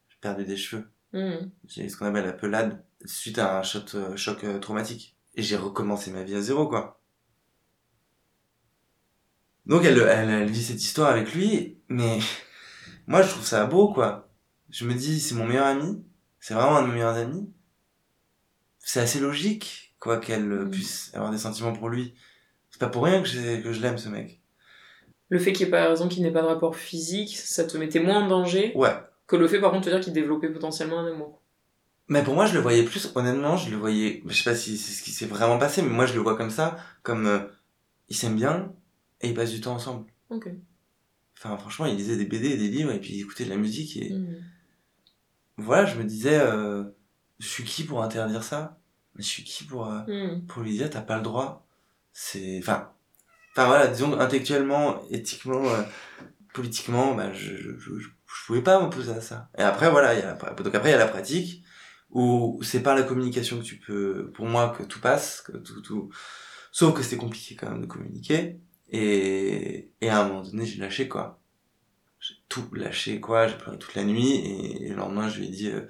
Speaker 2: J'ai perdu des cheveux.
Speaker 1: hmm,
Speaker 2: J'ai ce qu'on appelle la pelade suite à un choc, euh, choc euh, traumatique. Et j'ai recommencé ma vie à zéro, quoi. Donc elle, elle, elle vit cette histoire avec lui, mais moi je trouve ça beau, quoi. Je me dis, c'est mon meilleur ami, c'est vraiment un de mes meilleurs amis. C'est assez logique, quoi, qu'elle euh,
Speaker 1: Mm.
Speaker 2: puisse avoir des sentiments pour lui. C'est pas pour rien que, j'ai- que je l'aime, ce mec.
Speaker 1: le fait qu'il n'y ait pas raison qu'il n'ait pas de rapport physique, ça te mettait moins en danger
Speaker 2: Ouais.
Speaker 1: que le fait par contre de dire qu'il développait potentiellement un amour.
Speaker 2: Mais pour moi, je le voyais plus, honnêtement, je le voyais, je sais pas si c'est ce qui s'est vraiment passé, mais moi je le vois comme ça, comme euh, ils s'aiment bien et ils passent du temps ensemble.
Speaker 1: Ok.
Speaker 2: Enfin, franchement, ils lisaient des BD et des livres et puis ils écoutaient de la musique et
Speaker 1: Hmm.
Speaker 2: voilà, je me disais, euh, je suis qui pour interdire ça? Mais je suis qui pour, euh,
Speaker 1: Hmm.
Speaker 2: pour lui dire, t'as pas le droit? C'est, enfin, enfin voilà, disons intellectuellement, éthiquement, euh, politiquement, bah, je, je, je, je pouvais pas m'opposer à ça. Et après, voilà, il y a la, donc après il y a la pratique où c'est par la communication que tu peux, pour moi, que tout passe, que tout, tout, sauf que c'était compliqué quand même de communiquer. Et, et à un moment donné, j'ai lâché quoi. J'ai tout lâché quoi. J'ai pleuré toute la nuit et, le lendemain, je lui ai dit, euh,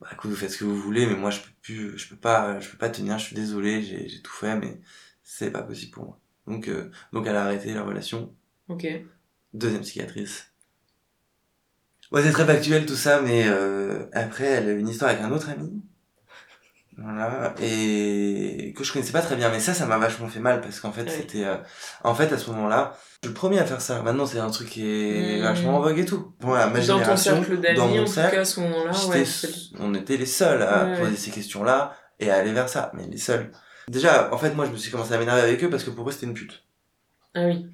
Speaker 2: bah écoute, vous faites ce que vous voulez, mais moi je peux plus, je peux pas, je peux pas tenir. Je suis désolé, j'ai, j'ai tout fait, mais c'est pas possible pour moi. Donc, euh, donc elle a arrêté la relation.
Speaker 1: Ok.
Speaker 2: Deuxième cicatrice. Ouais, c'est très factuel tout ça, mais euh, après, elle a eu une histoire avec un autre ami. Voilà, et que je connaissais pas très bien, mais ça, ça m'a vachement fait mal parce qu'en fait, c'était. euh, en fait, à ce moment-là, je suis le premier à faire ça. Maintenant, c'est un truc qui est
Speaker 1: Mm.
Speaker 2: vachement en vogue et tout. Voilà, ma
Speaker 1: Dans ton cercle d'amis,
Speaker 2: dans
Speaker 1: en
Speaker 2: mon
Speaker 1: tout cas, à ce moment-là,
Speaker 2: j'étais-
Speaker 1: ouais. c'est-
Speaker 2: on était les seuls à
Speaker 1: Ouais,
Speaker 2: poser
Speaker 1: ouais.
Speaker 2: ces questions-là et à aller vers ça, mais les seuls. Déjà, en fait, moi, je me suis commencé à m'énerver avec eux parce que pour eux, c'était une pute.
Speaker 1: Ah oui.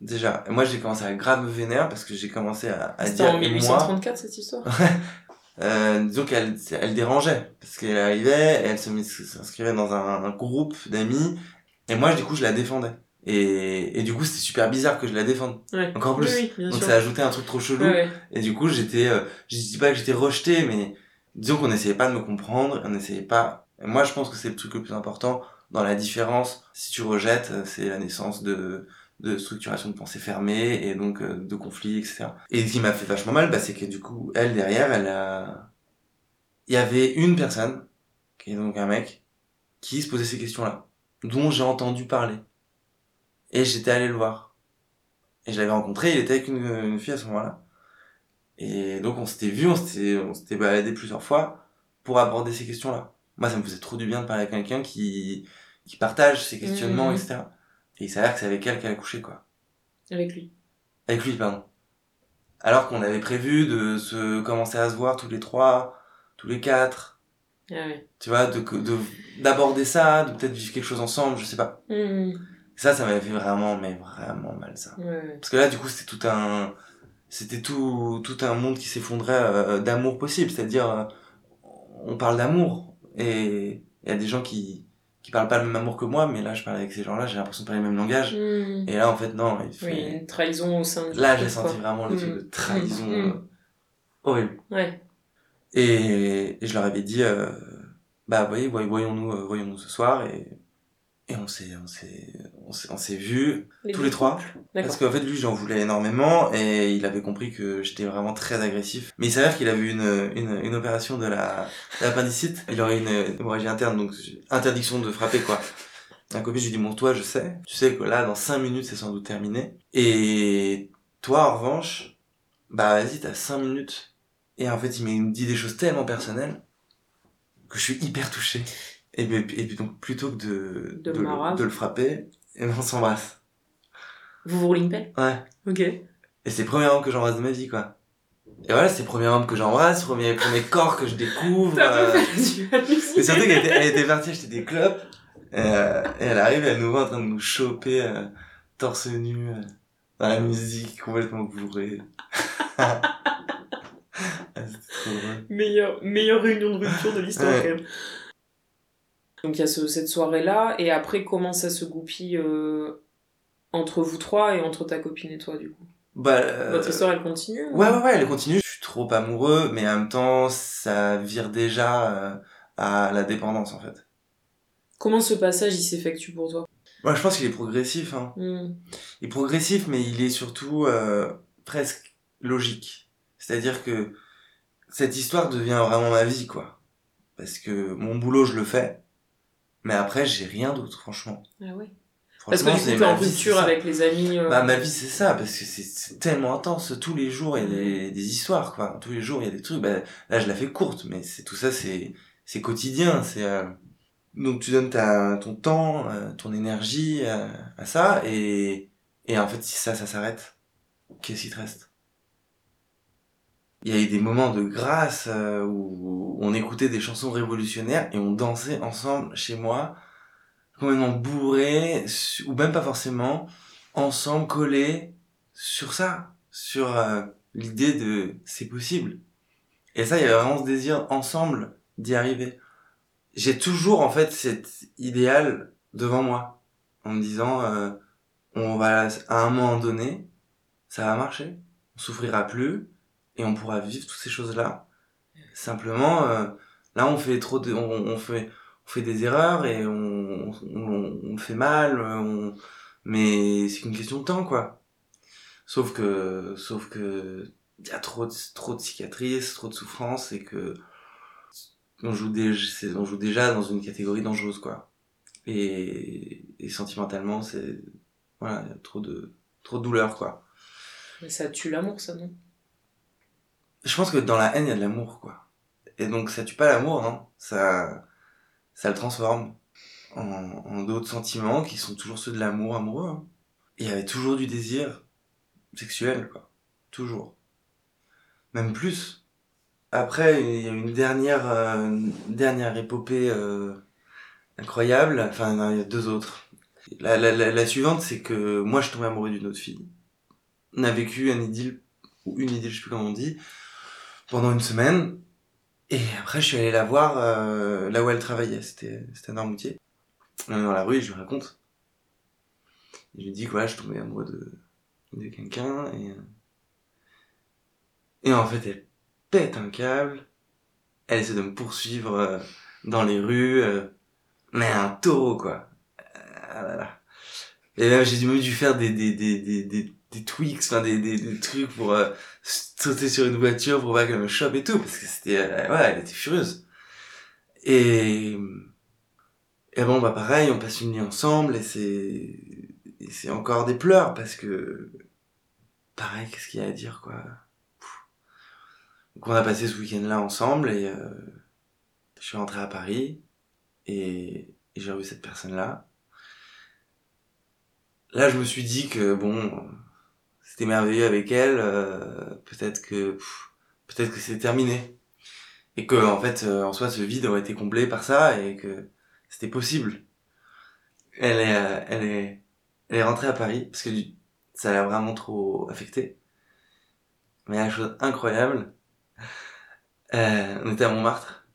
Speaker 2: Déjà, moi j'ai commencé à grave me vénère parce que j'ai commencé à, à
Speaker 1: C'était
Speaker 2: dire
Speaker 1: en
Speaker 2: et moi,
Speaker 1: 1834 cette histoire?
Speaker 2: euh, disons qu'elle elle dérangeait parce qu'elle arrivait, et elle se s'inscrivait dans un, un groupe d'amis et moi du coup je la défendais Et, et du coup, c'était super bizarre que je la défende.
Speaker 1: Ouais.
Speaker 2: Encore plus.
Speaker 1: Oui, oui, bien
Speaker 2: Donc
Speaker 1: sûr.
Speaker 2: ça a ajouté un truc trop chelou.
Speaker 1: Ouais, ouais.
Speaker 2: Et du coup, j'étais, euh, je dis pas que j'étais rejeté, mais disons qu'on n'essayait pas de me comprendre, on n'essayait pas. Et moi, je pense que c'est le truc le plus important dans la différence. Si tu rejettes, euh, c'est la naissance de de structuration de pensée fermée et donc euh, de conflits, etc. Et ce qui m'a fait vachement mal, bah, c'est que du coup, elle derrière, elle a, il y avait une personne qui est donc un mec qui se posait ces questions-là, dont j'ai entendu parler. Et j'étais allé le voir. Et je l'avais rencontré, il était avec une, une fille à ce moment-là. Et donc on s'était vu, on s'était, on s'était baladé plusieurs fois pour aborder ces questions-là. Moi, ça me faisait trop du bien de parler à quelqu'un qui, qui partage ses questionnements,
Speaker 1: Mhm.
Speaker 2: etc. Et il s'avère que c'est avec elle qu'elle a couché, quoi.
Speaker 1: Avec lui.
Speaker 2: Avec lui, pardon. Alors qu'on avait prévu de se commencer à se voir tous les trois, tous les quatre.
Speaker 1: Ah ouais.
Speaker 2: Tu vois, de, de, d'aborder ça, de peut-être vivre quelque chose ensemble, je sais pas.
Speaker 1: Mmh.
Speaker 2: Ça, ça m'avait fait vraiment, mais vraiment mal, ça.
Speaker 1: Ouais, ouais.
Speaker 2: Parce que là, du coup, c'était tout un, c'était tout, tout un monde qui s'effondrait euh, d'amour possible. C'est-à-dire, euh, on parle d'amour et il y a des gens qui, qui parlent pas le même amour que moi, mais là, je parle avec ces gens-là, j'ai l'impression de parler le même langage.
Speaker 1: Mmh.
Speaker 2: Et là, en fait, non, il
Speaker 1: Oui,
Speaker 2: fait...
Speaker 1: une trahison au sein du
Speaker 2: Là, j'ai senti vraiment le truc
Speaker 1: Mm.
Speaker 2: de trahison
Speaker 1: Mm.
Speaker 2: euh, horrible.
Speaker 1: Ouais.
Speaker 2: Et, et je leur avais dit, euh, bah, voyez, voy- voyons-nous, euh, voyons-nous ce soir et, et on s'est, on s'est, on s'est, on s'est vus tous les trois. Parce qu'en fait, lui, j'en voulais énormément et il avait compris que j'étais vraiment très agressif. Mais il s'avère qu'il avait eu une, une, une opération de la, l'appendicite. Il aurait une hémorragie interne, donc interdiction de frapper, quoi. Un copine, je lui dis, bon, toi, je sais. Tu sais que là, dans 5 minutes, c'est sans doute terminé. Et toi, en revanche, bah, vas-y, t'as 5 minutes. Et en fait, il m'a dit des choses tellement personnelles que je suis hyper touché. Et, puis- et puis donc, plutôt que de,
Speaker 1: De
Speaker 2: le, de le frapper, et ben, on s'embrasse.
Speaker 1: Vous vous roulez une pelle
Speaker 2: Ouais.
Speaker 1: Ok.
Speaker 2: Et c'est le premier homme que j'embrasse de ma vie, quoi. Et voilà, c'est le premier homme que j'embrasse, premier, premier corps que je découvre. Euh. Et surtout qu'elle était, elle était partie acheter des clopes. euh, et elle arrive, elle nous voit en train de nous choper euh, torse nu, euh, dans la musique complètement bourrée. Ah.
Speaker 1: Meilleure, meilleure réunion de rupture de l'histoire,
Speaker 2: Ouais.
Speaker 1: quand même. Donc il y a ce- cette soirée-là, et après, comment ça se goupille euh, entre vous trois et entre ta copine et toi, du coup?
Speaker 2: Bah, euh,
Speaker 1: Votre histoire, elle continue ou-
Speaker 2: Ouais, ouais, ouais, elle continue. Je suis trop amoureux, mais en même temps, ça vire déjà euh, à la dépendance, en fait.
Speaker 1: Comment ce passage, il s'effectue pour toi?
Speaker 2: Moi, je pense qu'il est progressif, hein.
Speaker 1: Hmm.
Speaker 2: Il est progressif, mais il est surtout euh, presque logique. C'est-à-dire que cette histoire devient vraiment ma vie, quoi. Parce que mon boulot, je le fais, mais après, j'ai rien d'autre, franchement.
Speaker 1: Ah ouais. Parce que t'es en rupture avec les amis. euh,
Speaker 2: Bah, ma vie, c'est ça, parce que c'est- tellement intense. Tous les jours, il y a des, des histoires, quoi. Tous les jours, il y a des trucs. Bah, là, je la fais courte, mais c'est tout ça, c'est quotidien. C'est euh, donc tu donnes ta ton temps, euh, ton énergie à ça, et et en fait, si ça, ça s'arrête, qu'est-ce qui te reste? Il y a eu des moments de grâce euh, où on écoutait des chansons révolutionnaires et on dansait ensemble chez moi, complètement bourrés, su- ou même pas forcément, ensemble collés sur ça, sur euh, l'idée de c'est possible. Et ça, il y avait vraiment ce désir ensemble d'y arriver. J'ai toujours en fait cet idéal devant moi, en me disant euh, on va à un moment donné, ça va marcher, on souffrira plus et on pourra vivre toutes ces choses là. Simplement, euh, là on fait trop de, on, fait on fait des erreurs et on, on, le fait mal, on, mais c'est qu'une question de temps, quoi. Sauf que, sauf que, il y a trop de, trop de cicatrices, trop de souffrances et que, on joue déjà, on joue déjà dans une catégorie dangereuse, quoi. Et, sentimentalement, c'est, voilà, il y a trop de, trop de douleur, quoi.
Speaker 1: Mais ça tue l'amour, ça, non?
Speaker 2: Je pense que dans la haine, il y a de l'amour, quoi. Et donc, ça tue pas l'amour, hein. Ça, ça le transforme en, d'autres sentiments qui sont toujours ceux de l'amour amoureux. hein. Il y avait toujours du désir sexuel, quoi. Toujours. Même plus. Après, il y a une dernière, euh, une dernière épopée euh, incroyable. Enfin, non, il y a deux autres. La, la, la, la suivante, c'est que moi, je tombais amoureux d'une autre fille. On a vécu un idylle, ou une idylle, je sais plus comment on dit, pendant une semaine. Et après, je suis allé la voir euh, là où elle travaillait. C'était, c'était à Normoutier. On est dans la rue, je lui raconte. Et je lui dis que voilà, je tombais amoureux de, de quelqu'un et. euh, Et en fait, elle pète un câble. Elle essaie de me poursuivre euh, dans les rues. euh, mais un taureau, quoi. Ah là. Et là, j'ai même dû faire des, des, des, des, des, des tweaks, enfin des, des, trucs pour euh, sauter sur une voiture pour pas qu'elle me chope et tout, parce que c'était, euh, ouais, elle était furieuse. Et, et bon, bah pareil, on passe une nuit ensemble et c'est, c'est encore des pleurs parce que, pareil, qu'est-ce qu'il y a à dire, quoi. Donc on a passé ce week-end-là ensemble et euh, je suis rentré à Paris et, et j'ai revu cette personne-là. Là, je me suis dit que bon, c'était merveilleux avec elle. euh, peut-être que peut-être que c'est terminé et que en fait, euh, en soi, ce vide aurait été comblé par ça et que c'était possible. Elle est, euh, elle est, elle est rentrée à Paris parce que ça l'a vraiment trop affecté. Mais la chose incroyable, euh, on était à Montmartre.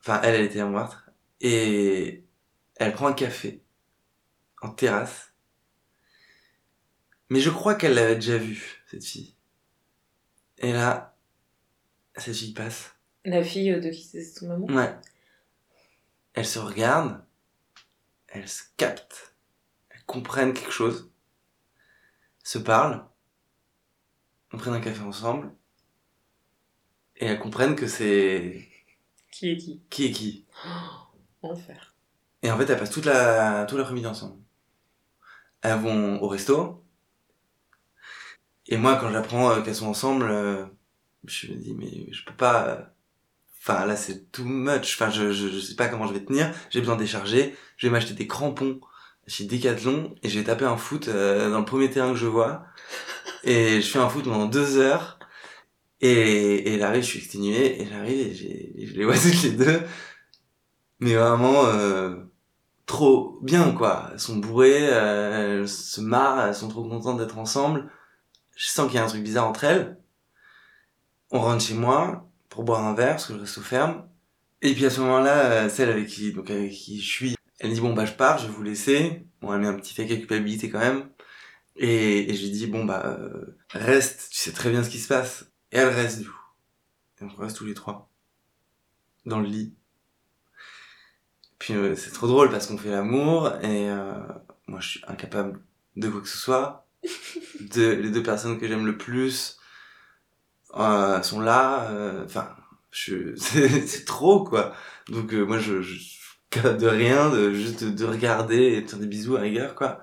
Speaker 2: Enfin, elle, elle était à Montmartre et elle prend un café en terrasse. Mais je crois qu'elle l'avait déjà vue, cette fille. Et là, cette fille passe.
Speaker 1: La fille de qui c'est ton maman
Speaker 2: Ouais. Elles se regardent, elles se captent, elles comprennent quelque chose, se parlent, on prenne un café ensemble, et elles comprennent que c'est
Speaker 1: Qui est qui?
Speaker 2: Qui est qui?
Speaker 1: Enfer.
Speaker 2: Et en fait, elles passent toute la, tout l'après-midi ensemble. Elles vont au resto. Et moi, quand j'apprends euh, qu'elles sont ensemble, euh, je me dis, mais je peux pas... euh, Enfin, là, c'est too much. Enfin, je, je, je sais pas comment je vais tenir. J'ai besoin de décharger. Je vais m'acheter des crampons chez Decathlon et je vais taper un foot euh, dans le premier terrain que je vois. Et je fais un foot pendant deux heures. Et, et là, je suis exténué. Et j'arrive et, et je les vois toutes les deux. Mais vraiment... Euh, trop bien quoi. Elles sont bourrées, euh, elles se marrent, elles sont trop contentes d'être ensemble. Je sens qu'il y a un truc bizarre entre elles. On rentre chez moi pour boire un verre parce que le resto ferme. Et puis à ce moment-là, euh, celle avec qui qui je suis, elle dit bon bah je pars, je vais vous laisser. Bon elle met un petit fake à culpabilité quand même. Et, je lui dis bon bah euh, reste, tu sais très bien ce qui se passe. Et elle reste du coup. Et on reste tous les trois dans le lit. Puis euh, c'est trop drôle parce qu'on fait l'amour et moi je suis incapable de quoi que ce soit. De, les deux personnes que j'aime le plus euh, sont là. euh, Enfin, je c'est trop quoi. Donc euh, moi je, je de rien, de juste de, de regarder et de faire des bisous à rigueur quoi.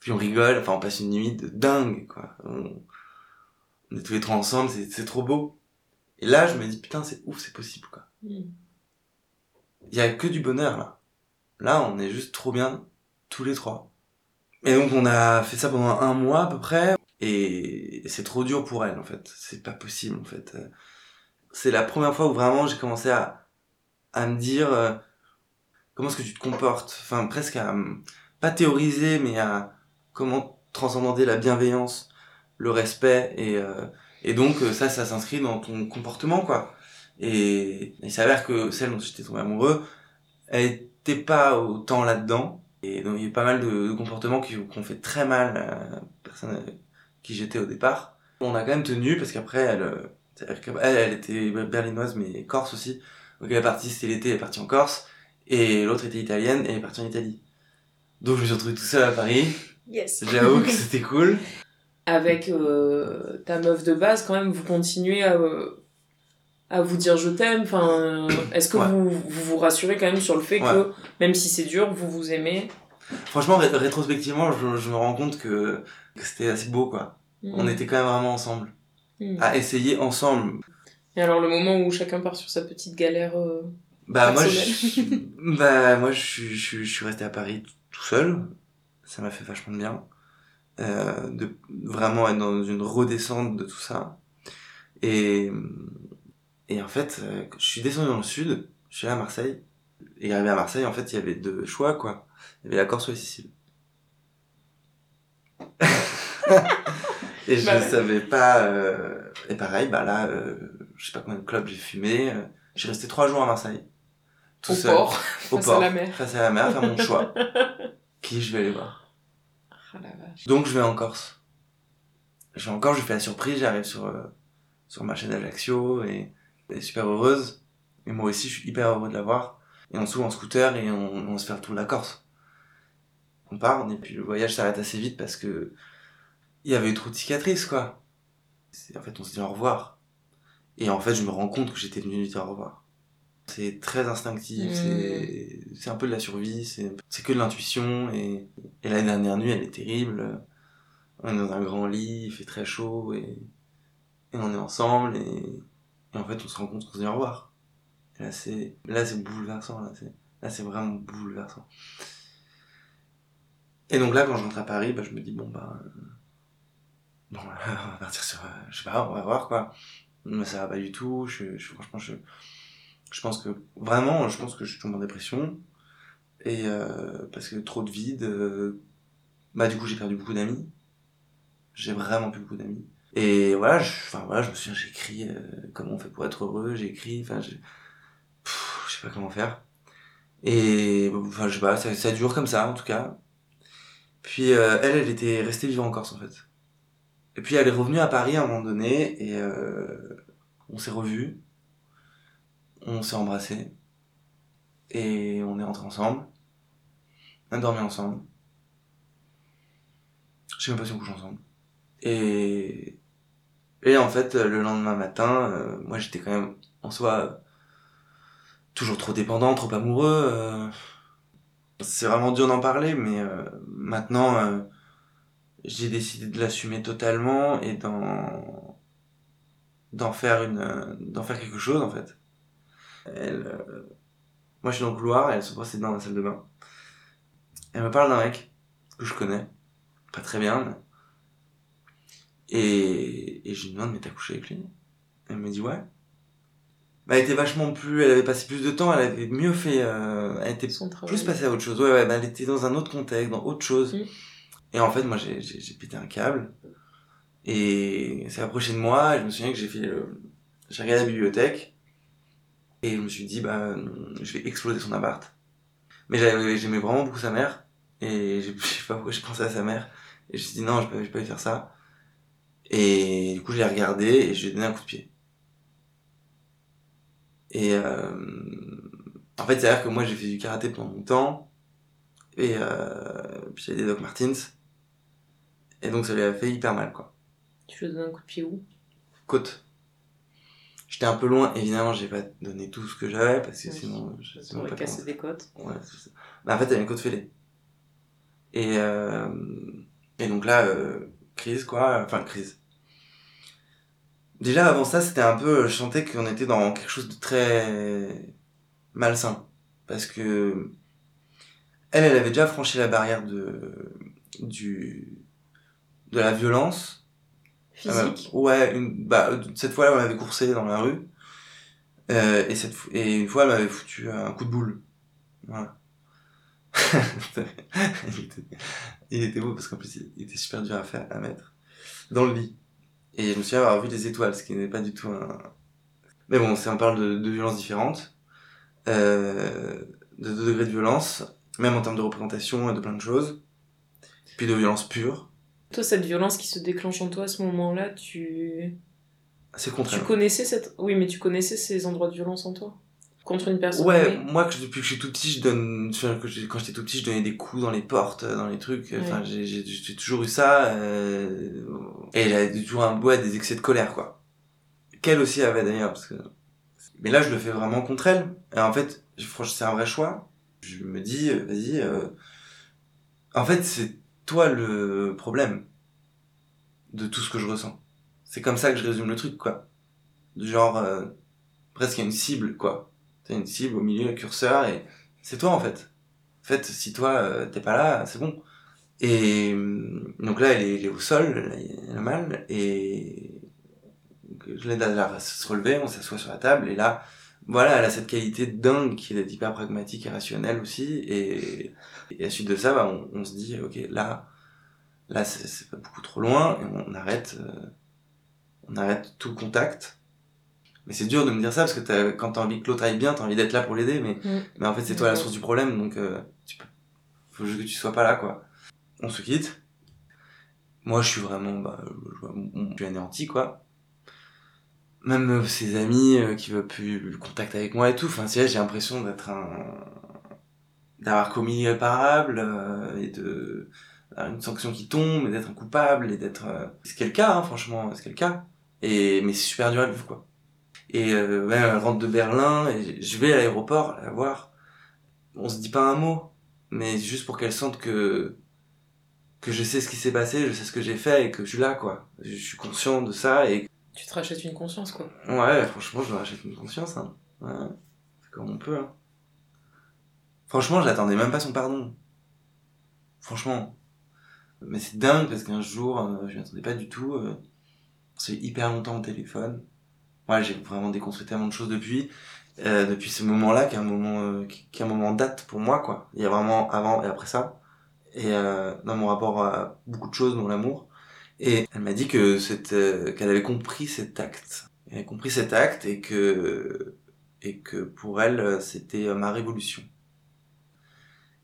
Speaker 2: Puis on rigole, enfin on passe une nuit de dingue quoi. On, on est tous les trois ensemble, c'est c'est trop beau. Et là je me dis putain c'est ouf, c'est possible quoi.
Speaker 1: Mm.
Speaker 2: Il y a que du bonheur là. Là, on est juste trop bien, tous les trois. Et donc, on a fait ça pendant un mois à peu près. Et c'est trop dur pour elle, en fait. C'est pas possible, en fait. C'est la première fois où vraiment j'ai commencé à, à me dire euh, comment est-ce que tu te comportes? Enfin, presque à, euh, pas théoriser, mais à comment transcender la bienveillance, le respect. Et, euh, et donc, euh, ça, ça s'inscrit dans ton comportement, quoi. Et il s'avère que celle dont j'étais tombé amoureux, elle était pas autant là-dedans. Et donc il y a eu pas mal de, de comportements qui ont fait très mal à la personne avec qui j'étais au départ. On a quand même tenu parce qu'après elle, euh, c'est-à-dire qu'elle- elle, elle était berlinoise mais corse aussi. Donc elle est partie, c'était l'été, elle est partie en Corse. Et l'autre était italienne et elle est partie en Italie. Donc je me suis retrouvé tout seul à Paris.
Speaker 1: Yes.
Speaker 2: J'avoue que c'était cool.
Speaker 1: Avec euh, ta meuf de base, quand même, vous continuez à, euh, à vous dire je t'aime. Enfin, est-ce que
Speaker 2: Ouais.
Speaker 1: vous, vous vous rassurez quand même sur le fait que même si c'est dur, vous vous aimez?
Speaker 2: Franchement, ré- rétrospectivement, je, je me rends compte que, que c'était assez beau quoi. On
Speaker 1: Mm.
Speaker 2: était quand même vraiment ensemble.
Speaker 1: Mm.
Speaker 2: À essayer ensemble.
Speaker 1: Et alors le moment où chacun part sur sa petite galère. euh,
Speaker 2: Bah moi, je, bah moi je, suis- je, je suis resté à Paris tout seul. Ça m'a fait vachement de bien. Euh, de vraiment être dans une redescente de tout ça. Et, et en fait, euh, je suis descendu dans le sud, je suis allé à Marseille. Et arrivé à Marseille, en fait, il y avait deux choix, quoi. Il y avait la Corse ou la Sicile. et je
Speaker 1: Bah
Speaker 2: savais pas... euh, Et pareil, bah là, euh, je sais pas combien de clubs j'ai fumé. euh, J'ai resté trois jours à Marseille. Tout
Speaker 1: au
Speaker 2: seul.
Speaker 1: port,
Speaker 2: Au
Speaker 1: face
Speaker 2: port,
Speaker 1: à la mer.
Speaker 2: Face à la mer, faire mon choix. Qui je vais aller voir?
Speaker 1: Ah la vache.
Speaker 2: Donc je vais en Corse. Je vais en Corse, je fais la surprise, j'arrive sur, sur ma chaîne d'Ajaccio et elle est super heureuse. Et moi aussi, je suis hyper heureux de la voir. Et on se en scooter et on, on se fait le tour de la Corse. On part, et puis le voyage s'arrête assez vite parce que il y avait eu trop de cicatrices, quoi. En fait, on se dit au revoir. Et en fait, je me rends compte que j'étais venu lui dire au revoir. C'est très instinctif,
Speaker 1: Mm.
Speaker 2: c'est un peu de la survie, c'est c'est que de l'intuition. Et, et la dernière nuit, elle est terrible. On est dans un grand lit, il fait très chaud et, et on est ensemble et, et en fait, on se rend compte qu'on se dit au revoir. Là, c'est là, c'est bouleversant. Là, c'est là, c'est vraiment bouleversant. Et donc là, quand je rentre à Paris, bah, je me dis bon bah euh, bon, on va partir sur, euh, je sais pas, on va voir quoi. Mais ça va pas du tout. Je, je- franchement, je, je pense que vraiment, je pense que je tombe en dépression et euh, parce que trop de vide. euh, bah du coup, j'ai perdu beaucoup d'amis. J'ai vraiment plus beaucoup d'amis. Et voilà, je, enfin voilà, je me souviens, j'ai écrit euh, comment on fait pour être heureux. J'ai écrit, enfin, Pff, je sais pas comment faire. Et enfin, je sais pas, ça, dure comme ça en tout cas. Puis euh, elle, elle était restée vivre en Corse en fait. Et puis elle est revenue à Paris à un moment donné et euh, on s'est revus, on s'est embrassés et on est rentrés ensemble. On a dormi ensemble. Je sais même pas si on couche ensemble. Et et en fait le lendemain matin, euh, moi j'étais quand même en soi euh, toujours trop dépendant, trop amoureux. euh, c'est vraiment dur d'en parler, mais euh, maintenant, euh, j'ai décidé de l'assumer totalement et d'en d'en faire une euh, d'en faire quelque chose en fait. Elle, euh, moi, je suis dans le couloir, elle se procède dans la salle de bain. Elle me parle d'un mec que je connais, pas très bien, mais... et et je lui demande mais t'as couché avec lui Elle me dit ouais. Bah, elle était vachement plus, elle avait passé plus de temps, elle avait mieux fait, euh, elle était
Speaker 1: Son
Speaker 2: plus passée à autre chose. Ouais, ouais, bah, elle était dans un autre contexte, dans autre chose.
Speaker 1: Mm.
Speaker 2: Et en fait, moi, j'ai, j'ai, j'ai pété un câble. Et elle s'est approchée de moi, et je me souviens que j'ai fait le... j'ai regardé la bibliothèque. Et je me suis dit, bah, je vais exploser son appart. Mais j'avais, j'aimais vraiment beaucoup sa mère. Et j'ai- je sais pas pourquoi j'ai pensé à sa mère. Et je me suis dit, non, je peux, je peux pas lui faire ça. Et du coup, je l'ai regardé et je lui ai donné un coup de pied. Et euh, en fait, c'est-à-dire que moi, j'ai fait du karaté pendant longtemps. Et euh, puis j'avais des Doc Martens. Et donc, ça lui a fait hyper mal, quoi.
Speaker 1: Tu lui as donné un coup de pied où?
Speaker 2: Côte. J'étais un peu loin, évidemment, j'ai pas donné tout ce que j'avais parce que
Speaker 1: Oui.
Speaker 2: sinon, je sais pas
Speaker 1: cassé
Speaker 2: comment-
Speaker 1: des côtes.
Speaker 2: Ouais, c'est ça. Bah, en fait, elle a une côte fêlée. Et, euh, et donc là, euh, crise, quoi. Enfin, crise. Déjà, avant ça, c'était un peu, je sentais qu'on était dans quelque chose de très malsain. Parce que, elle, elle avait déjà franchi la barrière de, du, de la violence.
Speaker 1: Physique.
Speaker 2: Euh, ouais, une, bah, cette fois-là, on m'avait coursé dans la rue. Euh, et, cette, et une fois, elle m'avait foutu un coup de boule. Voilà. il, était, il était beau parce qu'en plus, il était super dur à faire, à mettre. Dans le lit. Et je me souviens avoir vu les étoiles, ce qui n'est pas du tout un... Mais bon, on parle de, de violences différentes. Euh, de deux degrés de violence. Même en termes de représentation et de plein de choses. Puis de violence pure.
Speaker 1: Toi, cette violence qui se déclenche en toi à ce moment-là, tu...
Speaker 2: C'est
Speaker 1: tu
Speaker 2: contraire.
Speaker 1: connaissais cette... Oui, mais tu connaissais ces endroits de violence en toi? Contre une personne
Speaker 2: Ouais, moi que depuis que je suis tout petit, je donne. quand j'étais tout petit, je donnais des coups dans les portes, dans les trucs. Enfin,
Speaker 1: Ouais.
Speaker 2: j'ai- j'ai j'ai toujours eu ça. euh, Et j'avais toujours un ouais, des excès de colère, quoi. Qu'elle aussi avait d'ailleurs, parce que. Mais là, je le fais vraiment contre elle. Et en fait, franchement, c'est un vrai choix. Je me dis, euh, vas-y. euh, En fait, c'est toi le problème de tout ce que je ressens. C'est comme ça que je résume le truc, quoi. Du genre, euh, presque il y a une cible, quoi. T'as une cible au milieu, un curseur, et c'est toi en fait. En fait, si toi euh, t'es pas là, c'est bon. Et euh, donc là, elle est, au sol, elle a mal, et je l'aide à se relever, on s'assoit sur la table, et là, voilà, elle a cette qualité dingue qui est hyper pragmatique et rationnelle aussi, et, à la suite de ça, bah, on, se dit, ok, là, là, c'est c'est pas beaucoup trop loin, et on arrête, euh, on arrête tout contact. Mais c'est dur de me dire ça parce que t'as- quand t'as envie que l'autre aille bien, t'as envie d'être là pour l'aider, mais,
Speaker 1: Mm.
Speaker 2: mais en fait c'est toi la
Speaker 1: Ouais.
Speaker 2: source du problème, donc euh, tu peux, faut juste que tu sois pas là quoi. On se quitte, moi je suis vraiment bah, je, suis anéanti quoi même euh, ses amis euh, qui veulent plus le contact avec moi et tout enfin sais, j'ai l'impression d'être un d'avoir commis l'irréparable euh, et de d'avoir une sanction qui tombe et d'être un coupable et d'être euh, c'est quel cas hein, franchement c'est quel cas et mais c'est super dur à vivre quoi et euh, ouais, elle rentre de Berlin et je vais à l'aéroport la voir on se dit pas un mot mais juste pour qu'elle sente que que je sais ce qui s'est passé je sais ce que j'ai fait et que je suis là quoi je suis conscient de ça et
Speaker 1: Tu te rachètes une conscience, quoi.
Speaker 2: Ouais, franchement, je me rachète une conscience. Hein. Ouais, c'est comme on peut. Hein. Franchement, je l'attendais même pas son pardon. Franchement. Mais c'est dingue parce qu'un jour, euh, je m'y attendais pas du tout. Euh, on s'est eu hyper longtemps au téléphone. Ouais, j'ai vraiment déconstruit tellement de choses depuis. Euh, depuis ce moment-là, qui est un moment, euh, qui, qui est un moment date pour moi, quoi. Il y a vraiment avant et après ça. Et euh, dans mon rapport à beaucoup de choses, dont l'amour. Et elle m'a dit que c'était, qu'elle avait compris cet acte. Elle avait compris cet acte et que, et que pour elle, c'était ma révolution.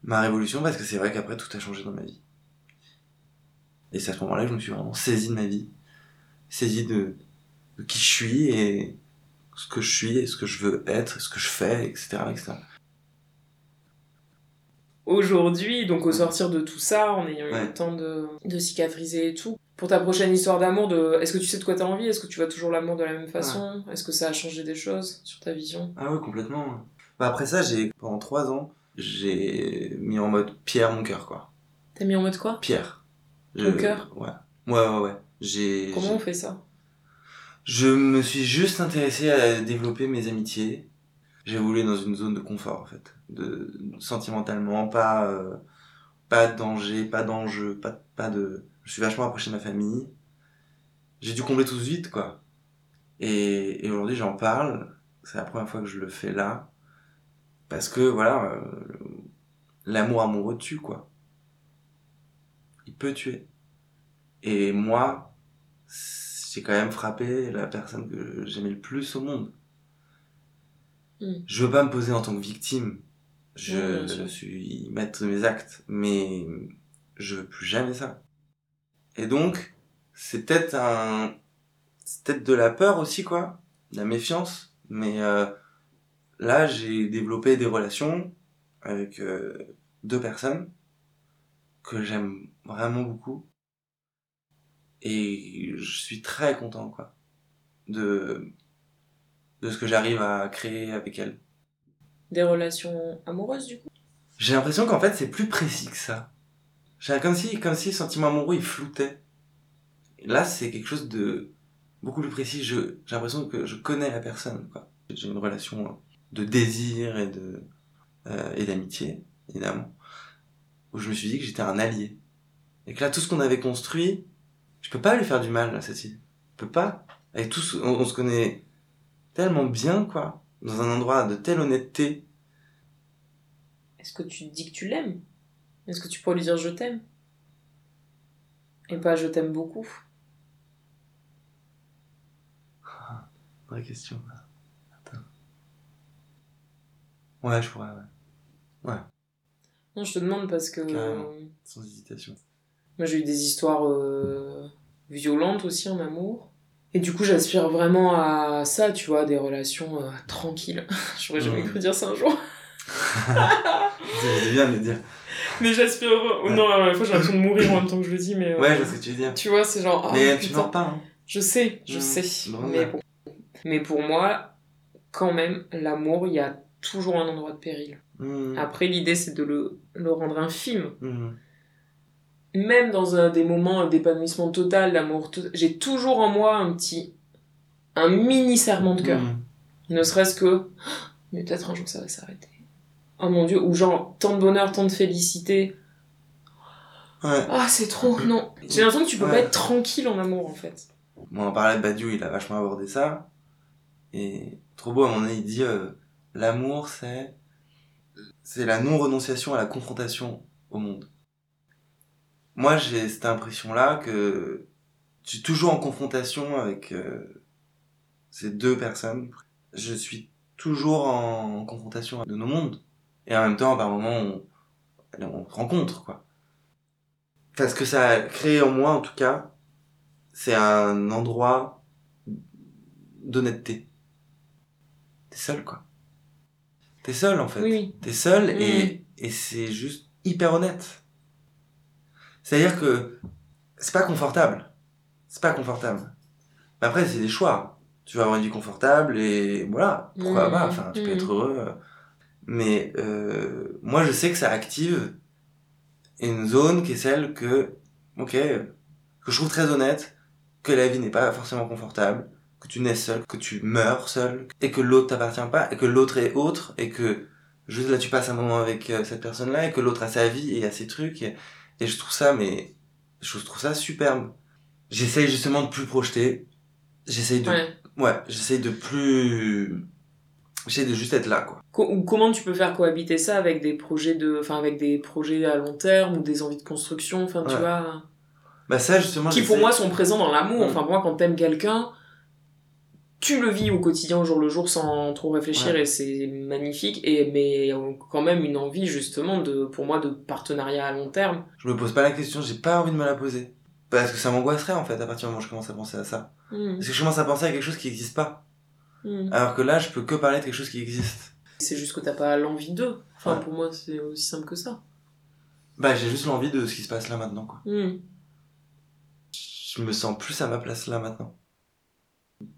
Speaker 2: Ma révolution parce que c'est vrai qu'après tout a changé dans ma vie. Et c'est à ce moment-là que je me suis vraiment saisi de ma vie. Saisi de qui je suis et ce que je suis et ce que je veux être, ce que je fais, etc., etc.
Speaker 1: Aujourd'hui, donc au sortir de tout ça, en ayant eu
Speaker 2: Ouais.
Speaker 1: le temps de, de cicatriser et tout, pour ta prochaine histoire d'amour, de... est-ce que tu sais de quoi t'as envie? Est-ce que tu vois toujours l'amour de la même façon? Est-ce que ça a changé des choses sur ta vision?
Speaker 2: Ah ouais, complètement. Bah après ça, j'ai, pendant trois ans, j'ai mis en mode pierre mon cœur, quoi.
Speaker 1: T'as mis en mode quoi?
Speaker 2: Pierre.
Speaker 1: Ton cœur?
Speaker 2: Ouais. Ouais, ouais, ouais. J'ai.
Speaker 1: Comment
Speaker 2: j'ai-
Speaker 1: on fait ça?
Speaker 2: Je me suis juste intéressé à développer mes amitiés. J'ai voulu dans une zone de confort, en fait. De, sentimentalement, pas, euh, pas de danger, pas d'enjeu, pas, pas de. Je suis vachement approché de ma famille. J'ai dû combler tout ce vide, quoi. Et, et aujourd'hui, j'en parle. C'est la première fois que je le fais là. Parce que, voilà, euh, l'amour amoureux tue, quoi. Il peut tuer. Et moi, j'ai quand même frappé la personne que j'aimais le plus au monde.
Speaker 1: Mm.
Speaker 2: Je veux pas me poser en tant que victime. Je suis maître de mes actes, mais je veux plus jamais ça. Et donc, c'est peut-être un, c'est peut-être de la peur aussi, quoi, de la méfiance. Mais euh, là, j'ai développé des relations avec euh, deux personnes que j'aime vraiment beaucoup. Et je suis très content, quoi, de, de ce que j'arrive à créer avec elles.
Speaker 1: Des relations amoureuses, du coup?
Speaker 2: J'ai l'impression qu'en fait, c'est plus précis que ça. J'ai comme si, comme si le sentiment amoureux, il floutait. Et là, c'est quelque chose de beaucoup plus précis. Je, j'ai l'impression que je connais la personne, quoi. J'ai une relation de désir et de, euh, et d'amitié, évidemment, où je me suis dit que j'étais un allié. Et que là, tout ce qu'on avait construit, je peux pas lui faire du mal, là, cette fille. Je peux pas. Ce- on, on se connaît tellement bien, quoi. Dans un endroit de telle honnêteté.
Speaker 1: Est-ce que tu dis que tu l'aimes? Est-ce que tu pourrais lui dire je t'aime Et pas je t'aime beaucoup
Speaker 2: Vraie question. là. Attends. Ouais, je pourrais, ouais.
Speaker 1: Non, je te demande parce que
Speaker 2: Carrément. Sans hésitation.
Speaker 1: Moi j'ai eu des histoires euh, violentes aussi en amour. Et du coup, j'aspire vraiment à ça, tu vois, des relations euh, tranquilles. J'aurais jamais cru dire ça un jour.
Speaker 2: C'est bien de le dire.
Speaker 1: Mais j'aspire. oh, non, la fois j'ai l'impression de mourir en même temps que je le dis, mais. euh,
Speaker 2: Ouais, je sais ce que tu veux dire.
Speaker 1: Tu vois, c'est genre.
Speaker 2: Mais tu
Speaker 1: putain.
Speaker 2: mens pas, hein.
Speaker 1: Je sais, je
Speaker 2: Mhm.
Speaker 1: sais.
Speaker 2: Bon,
Speaker 1: mais,
Speaker 2: ouais.
Speaker 1: pour... mais pour moi, quand même, l'amour, il y a toujours un endroit de péril.
Speaker 2: Mmh.
Speaker 1: Après, l'idée, c'est de le, le rendre infime. Même dans un, des moments d'épanouissement total, d'amour, j'ai toujours en moi un petit. un mini serment de cœur.
Speaker 2: Mmh.
Speaker 1: Ne serait-ce que. Mais peut-être un jour ça va s'arrêter. Oh mon dieu, ou genre, tant de bonheur, tant de félicité.
Speaker 2: Ouais.
Speaker 1: Ah, c'est trop. Non. J'ai l'impression que tu peux
Speaker 2: Ouais.
Speaker 1: pas être tranquille en amour, en fait.
Speaker 2: Bon, on parlait de Badiou, il a vachement abordé ça. Et trop beau, à mon avis, il dit euh, l'amour, c'est c'est la non-renonciation à la confrontation au monde. Moi, j'ai cette impression-là que je suis toujours en confrontation avec euh, ces deux personnes. Je suis toujours en confrontation de nos mondes. Et en même temps, par moments, on, on rencontre, quoi. Enfin, ce que ça a créé en moi, en tout cas, c'est un endroit d'honnêteté. T'es seul, quoi. T'es seul, en fait.
Speaker 1: Oui.
Speaker 2: T'es seul
Speaker 1: Mm.
Speaker 2: et c'est juste hyper honnête. C'est-à-dire que c'est pas confortable. C'est pas confortable. Mais après, c'est des choix. Tu vas avoir une vie confortable et voilà. Pourquoi
Speaker 1: Mm.
Speaker 2: pas? Enfin, tu peux être heureux. Mais euh, moi, je sais que ça active une zone qui est celle que, ok, que je trouve très honnête, que la vie n'est pas forcément confortable, que tu nais seul, que tu meurs seul, et que l'autre t'appartient pas, et que l'autre est autre, et que juste là tu passes un moment avec euh, cette personne-là, et que l'autre a sa vie et a ses trucs, et, et je trouve ça, mais je trouve ça superbe. J'essaye justement de plus projeter, j'essaye de, ouais,
Speaker 1: Ouais.
Speaker 2: j'essaye de plus, j'essaye de juste être là, quoi.
Speaker 1: Co- ou comment tu peux faire cohabiter ça avec des projets de, enfin avec des projets à long terme ou des envies de construction, enfin tu vois,
Speaker 2: Bah ça justement,
Speaker 1: qui pour moi sont présents dans l'amour.
Speaker 2: Mm.
Speaker 1: Enfin pour moi quand t'aimes quelqu'un, tu le vis au quotidien au jour le jour sans trop réfléchir
Speaker 2: Ouais.
Speaker 1: et c'est magnifique. Et mais quand même une envie justement de, pour moi de partenariat à long terme.
Speaker 2: je me pose pas la question, j'ai pas envie de me la poser. Parce que ça m'angoisserait en fait à partir du moment où je commence à penser à ça.
Speaker 1: Mm.
Speaker 2: Parce que je commence à penser à quelque chose qui n'existe pas.
Speaker 1: Mm.
Speaker 2: Alors que là, je peux que parler de quelque chose qui existe.
Speaker 1: C'est juste que t'as pas l'envie d'eux. Enfin
Speaker 2: Ouais.
Speaker 1: pour moi c'est aussi simple que ça.
Speaker 2: Bah, j'ai juste l'envie de ce qui se passe là maintenant, quoi.
Speaker 1: Mm.
Speaker 2: Je me sens plus à ma place là maintenant.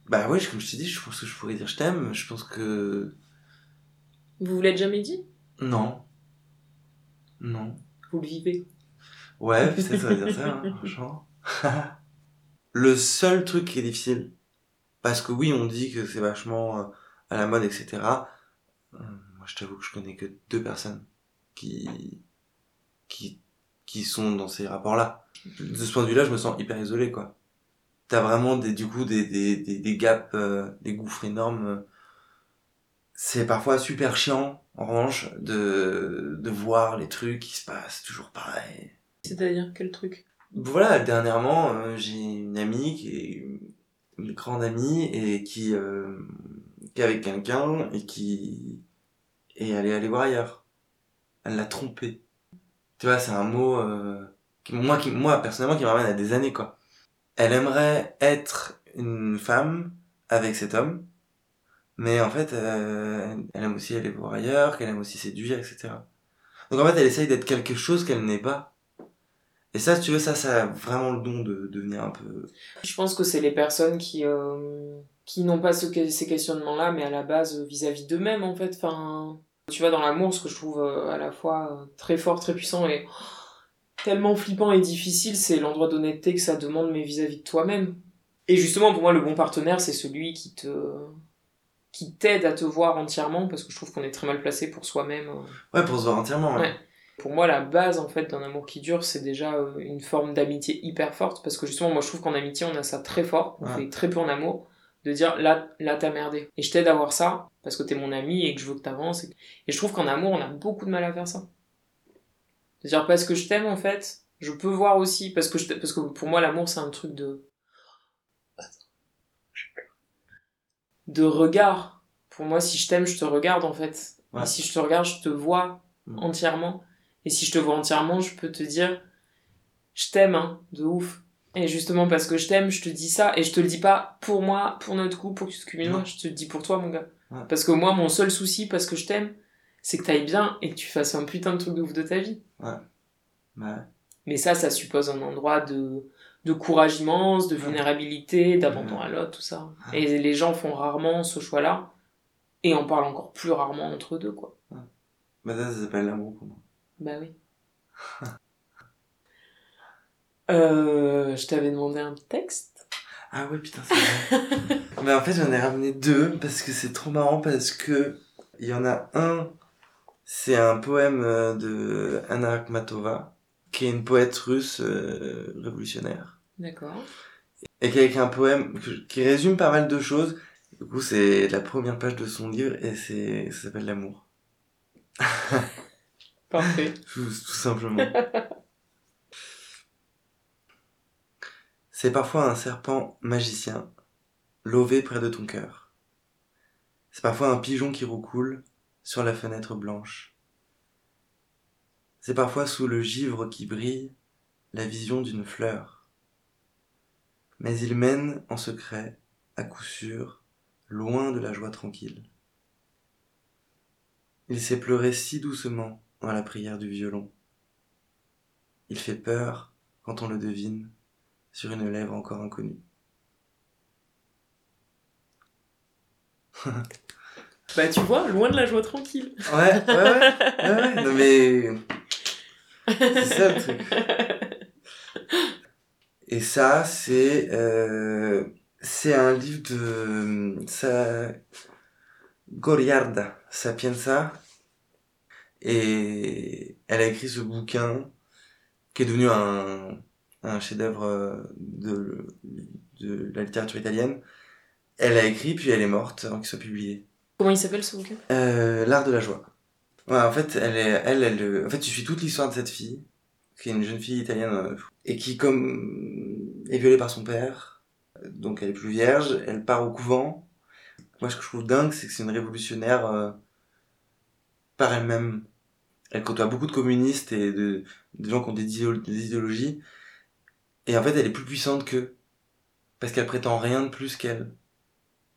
Speaker 2: Bah oui, comme je t'ai dit, je pense que je pourrais dire je t'aime. Je pense que.
Speaker 1: Vous vous l'êtes jamais dit?
Speaker 2: Non. Non.
Speaker 1: Vous le vivez?
Speaker 2: Ouais, peut-être ça veut dire ça, hein, franchement. Le seul truc qui est difficile, parce que oui, on dit que c'est vachement euh, à la mode, etc. euh, Moi, je t'avoue que je connais que deux personnes qui, qui, qui sont dans ces rapports-là. De ce point de vue-là, je me sens hyper isolé, quoi. T'as vraiment des, du coup, des, des, des, des gaps, euh, des gouffres énormes. euh. C'est parfois super chiant, en revanche, de, de voir les trucs qui se passent toujours pareil.
Speaker 1: C'est-à-dire quel truc?
Speaker 2: Voilà, dernièrement, euh, j'ai une amie qui est une grande amie et qui, euh, qui est avec quelqu'un et qui et elle est allée voir ailleurs. Elle l'a trompé. Tu vois, c'est un mot euh, qui, moi, qui, moi personnellement qui me ramène à des années quoi. Elle aimerait être une femme avec cet homme, mais en fait, euh, elle aime aussi aller voir ailleurs, qu'elle aime aussi séduire, etc. Donc en fait, elle essaye d'être quelque chose qu'elle n'est pas. Et ça, si tu veux, ça, ça a vraiment le don de devenir un peu.
Speaker 1: Je pense que c'est les personnes qui, euh, qui n'ont pas ce, ces questionnements-là, mais à la base euh, vis-à-vis d'eux-mêmes, en fait. Enfin, tu vois, dans l'amour, ce que je trouve euh, à la fois très fort, très puissant et tellement flippant et difficile, c'est l'endroit d'honnêteté que ça demande, mais vis-à-vis de toi-même. Et justement, pour moi, le bon partenaire, c'est celui qui te qui t'aide à te voir entièrement, parce que je trouve qu'on est très mal placé pour soi-même. euh.
Speaker 2: Ouais, pour se voir entièrement. Ouais.
Speaker 1: Ouais. Pour moi, la base en fait d'un amour qui dure, c'est déjà euh, une forme d'amitié hyper forte, parce que justement, moi je trouve qu'en amitié, on a ça très fort, on
Speaker 2: Ouais.
Speaker 1: fait très peu en amour, de dire là, là t'as merdé. Et je t'aide à voir ça, parce que t'es mon ami et que je veux que t'avances. Et... et je trouve qu'en amour, on a beaucoup de mal à faire ça. C'est-à-dire parce que je t'aime en fait, je peux voir aussi, parce que, je parce que pour moi, l'amour c'est un truc de. de regard. Pour moi, si je t'aime, je te regarde en fait.
Speaker 2: Ouais.
Speaker 1: Et si je te regarde, je te vois
Speaker 2: Mm.
Speaker 1: entièrement. Et si je te vois entièrement, je peux te dire, je t'aime, hein, de ouf. Et justement parce que je t'aime, je te dis ça. Et je te le dis pas pour moi, pour notre couple, pour que tu moi.
Speaker 2: Non.
Speaker 1: Je te le dis pour toi, mon gars.
Speaker 2: Ouais.
Speaker 1: Parce que moi, mon seul souci, parce que je t'aime, c'est que t'ailles bien et que tu fasses un putain de truc de ouf de ta vie.
Speaker 2: Bah, ouais.
Speaker 1: Mais ça, ça suppose un endroit de, de courage immense, de vulnérabilité, d'abandon à l'autre, tout ça. Et les gens font rarement ce choix-là. Et en parlent encore plus rarement entre deux, quoi.
Speaker 2: Bah, ça, ça s'appelle l'amour pour moi.
Speaker 1: Bah oui. Euh, je t'avais demandé un texte.
Speaker 2: Ah ouais, putain, c'est vrai. Mais en fait, j'en ai ramené deux parce que c'est trop marrant parce que il y en a un, c'est un poème euh, de Anna Akhmatova, qui est une poète russe euh, révolutionnaire.
Speaker 1: D'accord.
Speaker 2: et qui a écrit un poème qui résume pas mal de choses. Du coup, c'est la première page de son livre et c'est ça s'appelle l'amour,
Speaker 1: Parfait.
Speaker 2: tout, tout simplement. c'est parfois un serpent magicien, lové près de ton cœur. C'est parfois un pigeon qui roucoule sur la fenêtre blanche. C'est parfois sous le givre qui brille la vision d'une fleur. Mais il mène en secret, à coup sûr, loin de la joie tranquille. Il sait pleurer si doucement dans la prière du violon. Il fait peur quand on le devine sur une lèvre encore inconnue.
Speaker 1: Bah tu vois, loin de la joie tranquille.
Speaker 2: Ouais, ouais, ouais, ouais. Non mais c'est ça le truc. Et ça, c'est euh, c'est un livre de ça Goriarda Sapienza et elle a écrit ce bouquin qui est devenu un chef-d'œuvre de, de la littérature italienne. Elle a écrit puis elle est morte avant qu'il soit publié.
Speaker 1: Comment il s'appelle ce bouquin?
Speaker 2: Euh, l'art de la joie. En fait, elle elle, elle, euh, en fait, tu suis toute l'histoire de cette fille, qui est une jeune fille italienne, euh, et qui, comme, est violée par son père, donc elle est plus vierge, elle part au couvent. Moi, ce que je trouve dingue, c'est que c'est une révolutionnaire par elle-même. Elle côtoie beaucoup de communistes et de, gens qui ont des, des idéologies, et en fait, elle est plus puissante qu'eux, parce qu'elle prétend rien de plus qu'elle.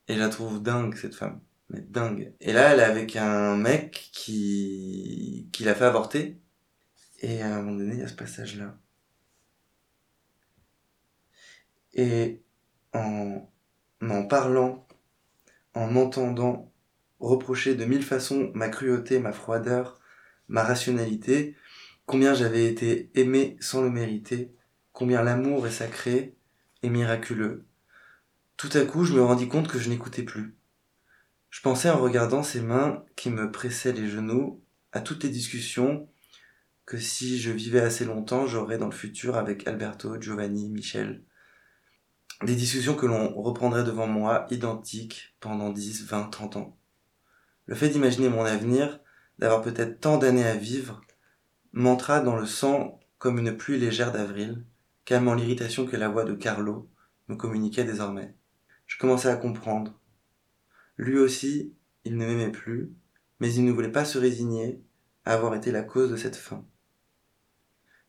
Speaker 2: Et je la trouve dingue, cette femme mais dingue. Et là, elle est avec un mec qui, qui l'a fait avorter. Et à un moment donné, il y a ce passage-là. Et en en parlant, en m'entendant reprocher de mille façons ma cruauté, ma froideur, ma rationalité, combien j'avais été aimé sans le mériter, combien l'amour est sacré et miraculeux. Tout à coup, je me rendis compte que je n'écoutais plus. Je pensais en regardant ses mains qui me pressaient les genoux à toutes les discussions que si je vivais assez longtemps, j'aurais dans le futur avec Alberto, Giovanni, Michel. Des discussions que l'on reprendrait devant moi, identiques, pendant 10, 20, 30 ans. Le fait d'imaginer mon avenir, d'avoir peut-être tant d'années à vivre, m'entra dans le sang comme une pluie légère d'avril, calmant l'irritation que la voix de Carlo me communiquait désormais. Je commençais à comprendre. Lui aussi, il ne m'aimait plus, mais il ne voulait pas se résigner à avoir été la cause de cette fin.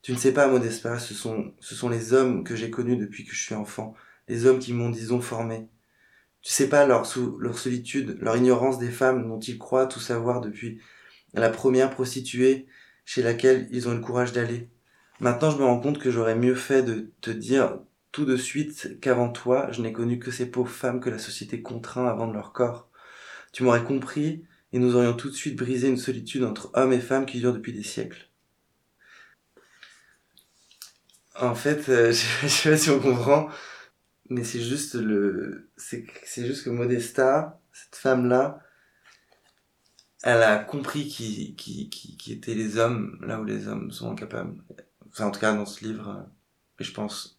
Speaker 2: Tu ne sais pas, Modespa, ce sont, ce sont les hommes que j'ai connus depuis que je suis enfant, les hommes qui m'ont, disons, formé. Tu sais pas leur, sou- leur solitude, leur ignorance des femmes dont ils croient tout savoir depuis la première prostituée chez laquelle ils ont eu le courage d'aller. Maintenant, je me rends compte que j'aurais mieux fait de te dire tout de suite qu'avant toi, je n'ai connu que ces pauvres femmes que la société contraint à vendre leur corps. Tu m'aurais compris et nous aurions tout de suite brisé une solitude entre hommes et femmes qui dure depuis des siècles. En fait, euh, je, sais pas si on comprend, mais c'est juste le, c'est, c'est juste que Modesta, cette femme-là, elle a compris qui, qui, qui, qui étaient les hommes là où les hommes sont incapables. Enfin, en tout cas, dans ce livre, euh, et je pense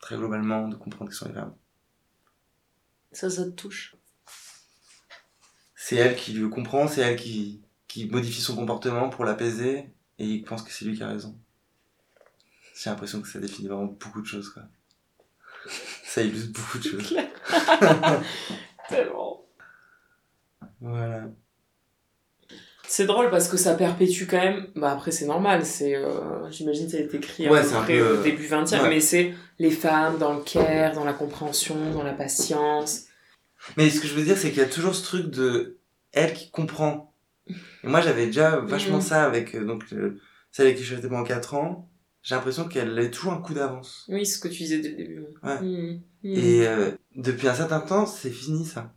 Speaker 2: très globalement de comprendre qui sont les femmes.
Speaker 1: Ça, ça te touche.
Speaker 2: C'est elle qui le comprend, c'est elle qui, qui modifie son comportement pour l'apaiser, et il pense que c'est lui qui a raison. J'ai l'impression que ça définit vraiment beaucoup de choses, quoi. Ça illustre beaucoup de choses.
Speaker 1: Tellement.
Speaker 2: Voilà.
Speaker 1: C'est drôle parce que ça perpétue quand même. Bah après c'est normal, c'est euh, j'imagine ça a été écrit à
Speaker 2: Ouais, un peu,
Speaker 1: au début 20 e
Speaker 2: ouais.
Speaker 1: mais c'est les femmes dans le care, dans la compréhension, dans la patience.
Speaker 2: Mais ce que je veux dire, c'est qu'il y a toujours ce truc de elle qui comprend. Et moi, j'avais déjà vachement
Speaker 1: Mhm.
Speaker 2: ça avec euh, donc euh, celle avec qui je suis pendant 4 ans. J'ai l'impression qu'elle est toujours un coup d'avance.
Speaker 1: Oui, c'est ce que tu disais dès le début.
Speaker 2: Ouais.
Speaker 1: Mhm. Mhm.
Speaker 2: Et euh, depuis un certain temps, c'est fini ça.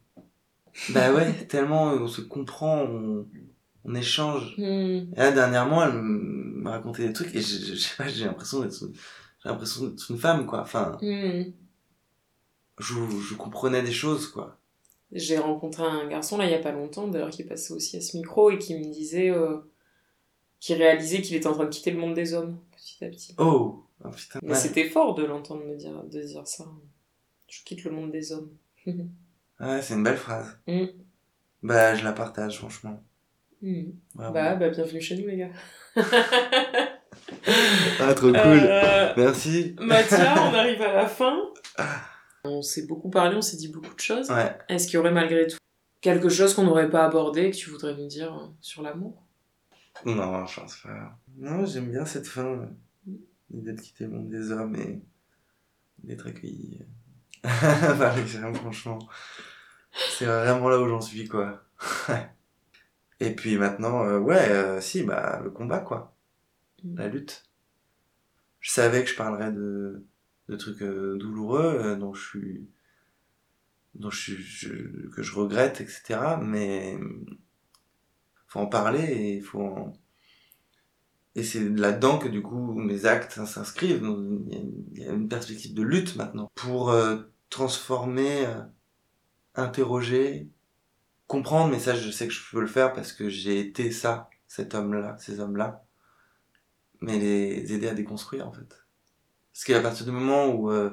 Speaker 2: Bah ouais, tellement on se comprend, on, on échange.
Speaker 1: Mhm.
Speaker 2: Et là, dernièrement, elle m- m'a raconté des trucs et je, je, je sais pas, j'ai l'impression d'être j'ai l'impression d'être une femme quoi. Enfin,
Speaker 1: Mhm.
Speaker 2: je, je comprenais des choses quoi.
Speaker 1: J'ai rencontré un garçon là il y a pas longtemps, d'ailleurs qui passé aussi à ce micro et qui me disait euh, qu'il réalisait qu'il était en train de quitter le monde des hommes petit à petit.
Speaker 2: Oh, oh, putain.
Speaker 1: Mais
Speaker 2: ouais.
Speaker 1: c'était fort de l'entendre me dire, de dire ça. Je quitte le monde des hommes.
Speaker 2: Ouais, c'est une belle phrase.
Speaker 1: Mm.
Speaker 2: Bah, je la partage, franchement.
Speaker 1: Mhm.
Speaker 2: Vraiment.
Speaker 1: Bah, bah, bienvenue chez nous, les gars.
Speaker 2: Ah, trop cool.
Speaker 1: Euh,
Speaker 2: Merci.
Speaker 1: Mathia, on arrive à la fin. On s'est beaucoup parlé, on s'est dit beaucoup de choses.
Speaker 2: Ouais.
Speaker 1: Est-ce qu'il y aurait malgré tout quelque chose qu'on n'aurait pas abordé que tu voudrais nous dire euh, sur l'amour?
Speaker 2: Non, je pense pas. Non, j'aime bien cette fin. l'idée de quitter le monde des hommes et d'être accueilli par les franchement. C'est vraiment là où j'en suis, quoi. Et puis maintenant, euh, ouais, euh, si, bah, le combat, quoi.
Speaker 1: Mm.
Speaker 2: La lutte. Je savais que je parlerais de, de trucs euh, douloureux, euh, dont je suis, dont je, suis- je- que je regrette, etc. Mais faut en parler et il faut en... Et c'est là-dedans que du coup mes actes s'inscrivent. Il y, a une- il y a une perspective de lutte maintenant pour transformer, interroger, comprendre. Mais ça, je sais que je peux le faire parce que j'ai été ça, cet homme-là, ces hommes-là. Mais les aider à déconstruire en fait. Parce qu'à partir du moment où, euh,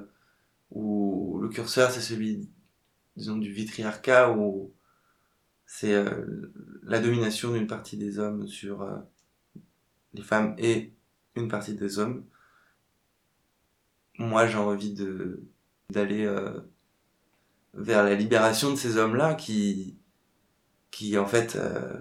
Speaker 2: où le curseur c'est celui, disons, du vitriarcat, où c'est euh, la domination d'une partie des hommes sur euh, les femmes et une partie des hommes, moi j'ai envie de d'aller vers la libération de ces hommes-là qui qui en fait euh,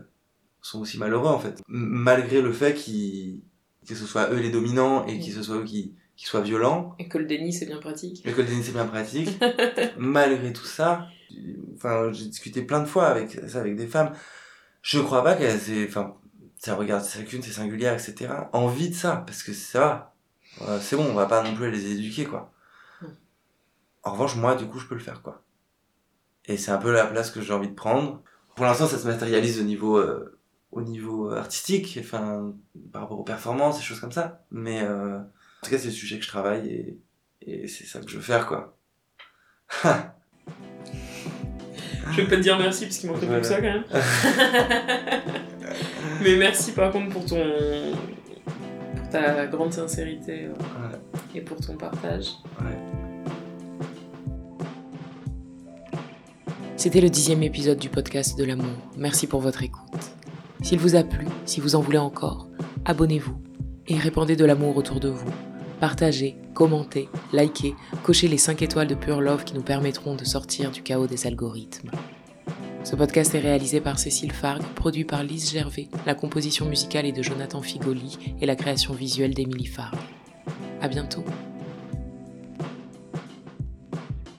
Speaker 2: sont aussi malheureux en fait, malgré le fait qu'ils que ce soit eux les dominants et que ce soit eux qui qui soient violents,
Speaker 1: Et que le déni, c'est bien pratique.
Speaker 2: le code déni c'est bien pratique. Malgré tout ça, enfin, j'ai discuté plein de fois avec ça avec des femmes. Je crois pas qu'elles aient, enfin, ça regarde chacune, c'est singulière, etc. Envie de ça, parce que ça va. Euh, c'est bon, on va pas non plus les éduquer, quoi. En revanche, moi, du coup, je peux le faire, quoi. Et c'est un peu la place que j'ai envie de prendre. Pour l'instant, ça se matérialise au niveau, euh, au niveau artistique, enfin, par rapport aux performances, des choses comme ça. Mais, euh, en tout cas, c'est le sujet que je travaille et, et c'est ça que je veux faire, quoi.
Speaker 1: Je vais pas te dire merci parce qu'il manquait plus que ça quand même. Mais merci par contre pour ton. pour ta grande sincérité euh,
Speaker 2: Ouais.
Speaker 1: et pour ton partage.
Speaker 2: Ouais.
Speaker 1: C'était le dixième épisode du podcast de l'amour. Merci pour votre écoute. S'il vous a plu, si vous en voulez encore, abonnez-vous et répandez de l'amour autour de vous. Partagez, commentez, likez, cochez les 5 étoiles de Pure Love qui nous permettront de sortir du chaos des algorithmes. Ce podcast est réalisé par Cécile Fargue, produit par Lise Gervais, la composition musicale est de Jonathan Figoli et la création visuelle d'Émilie Fargue. À bientôt.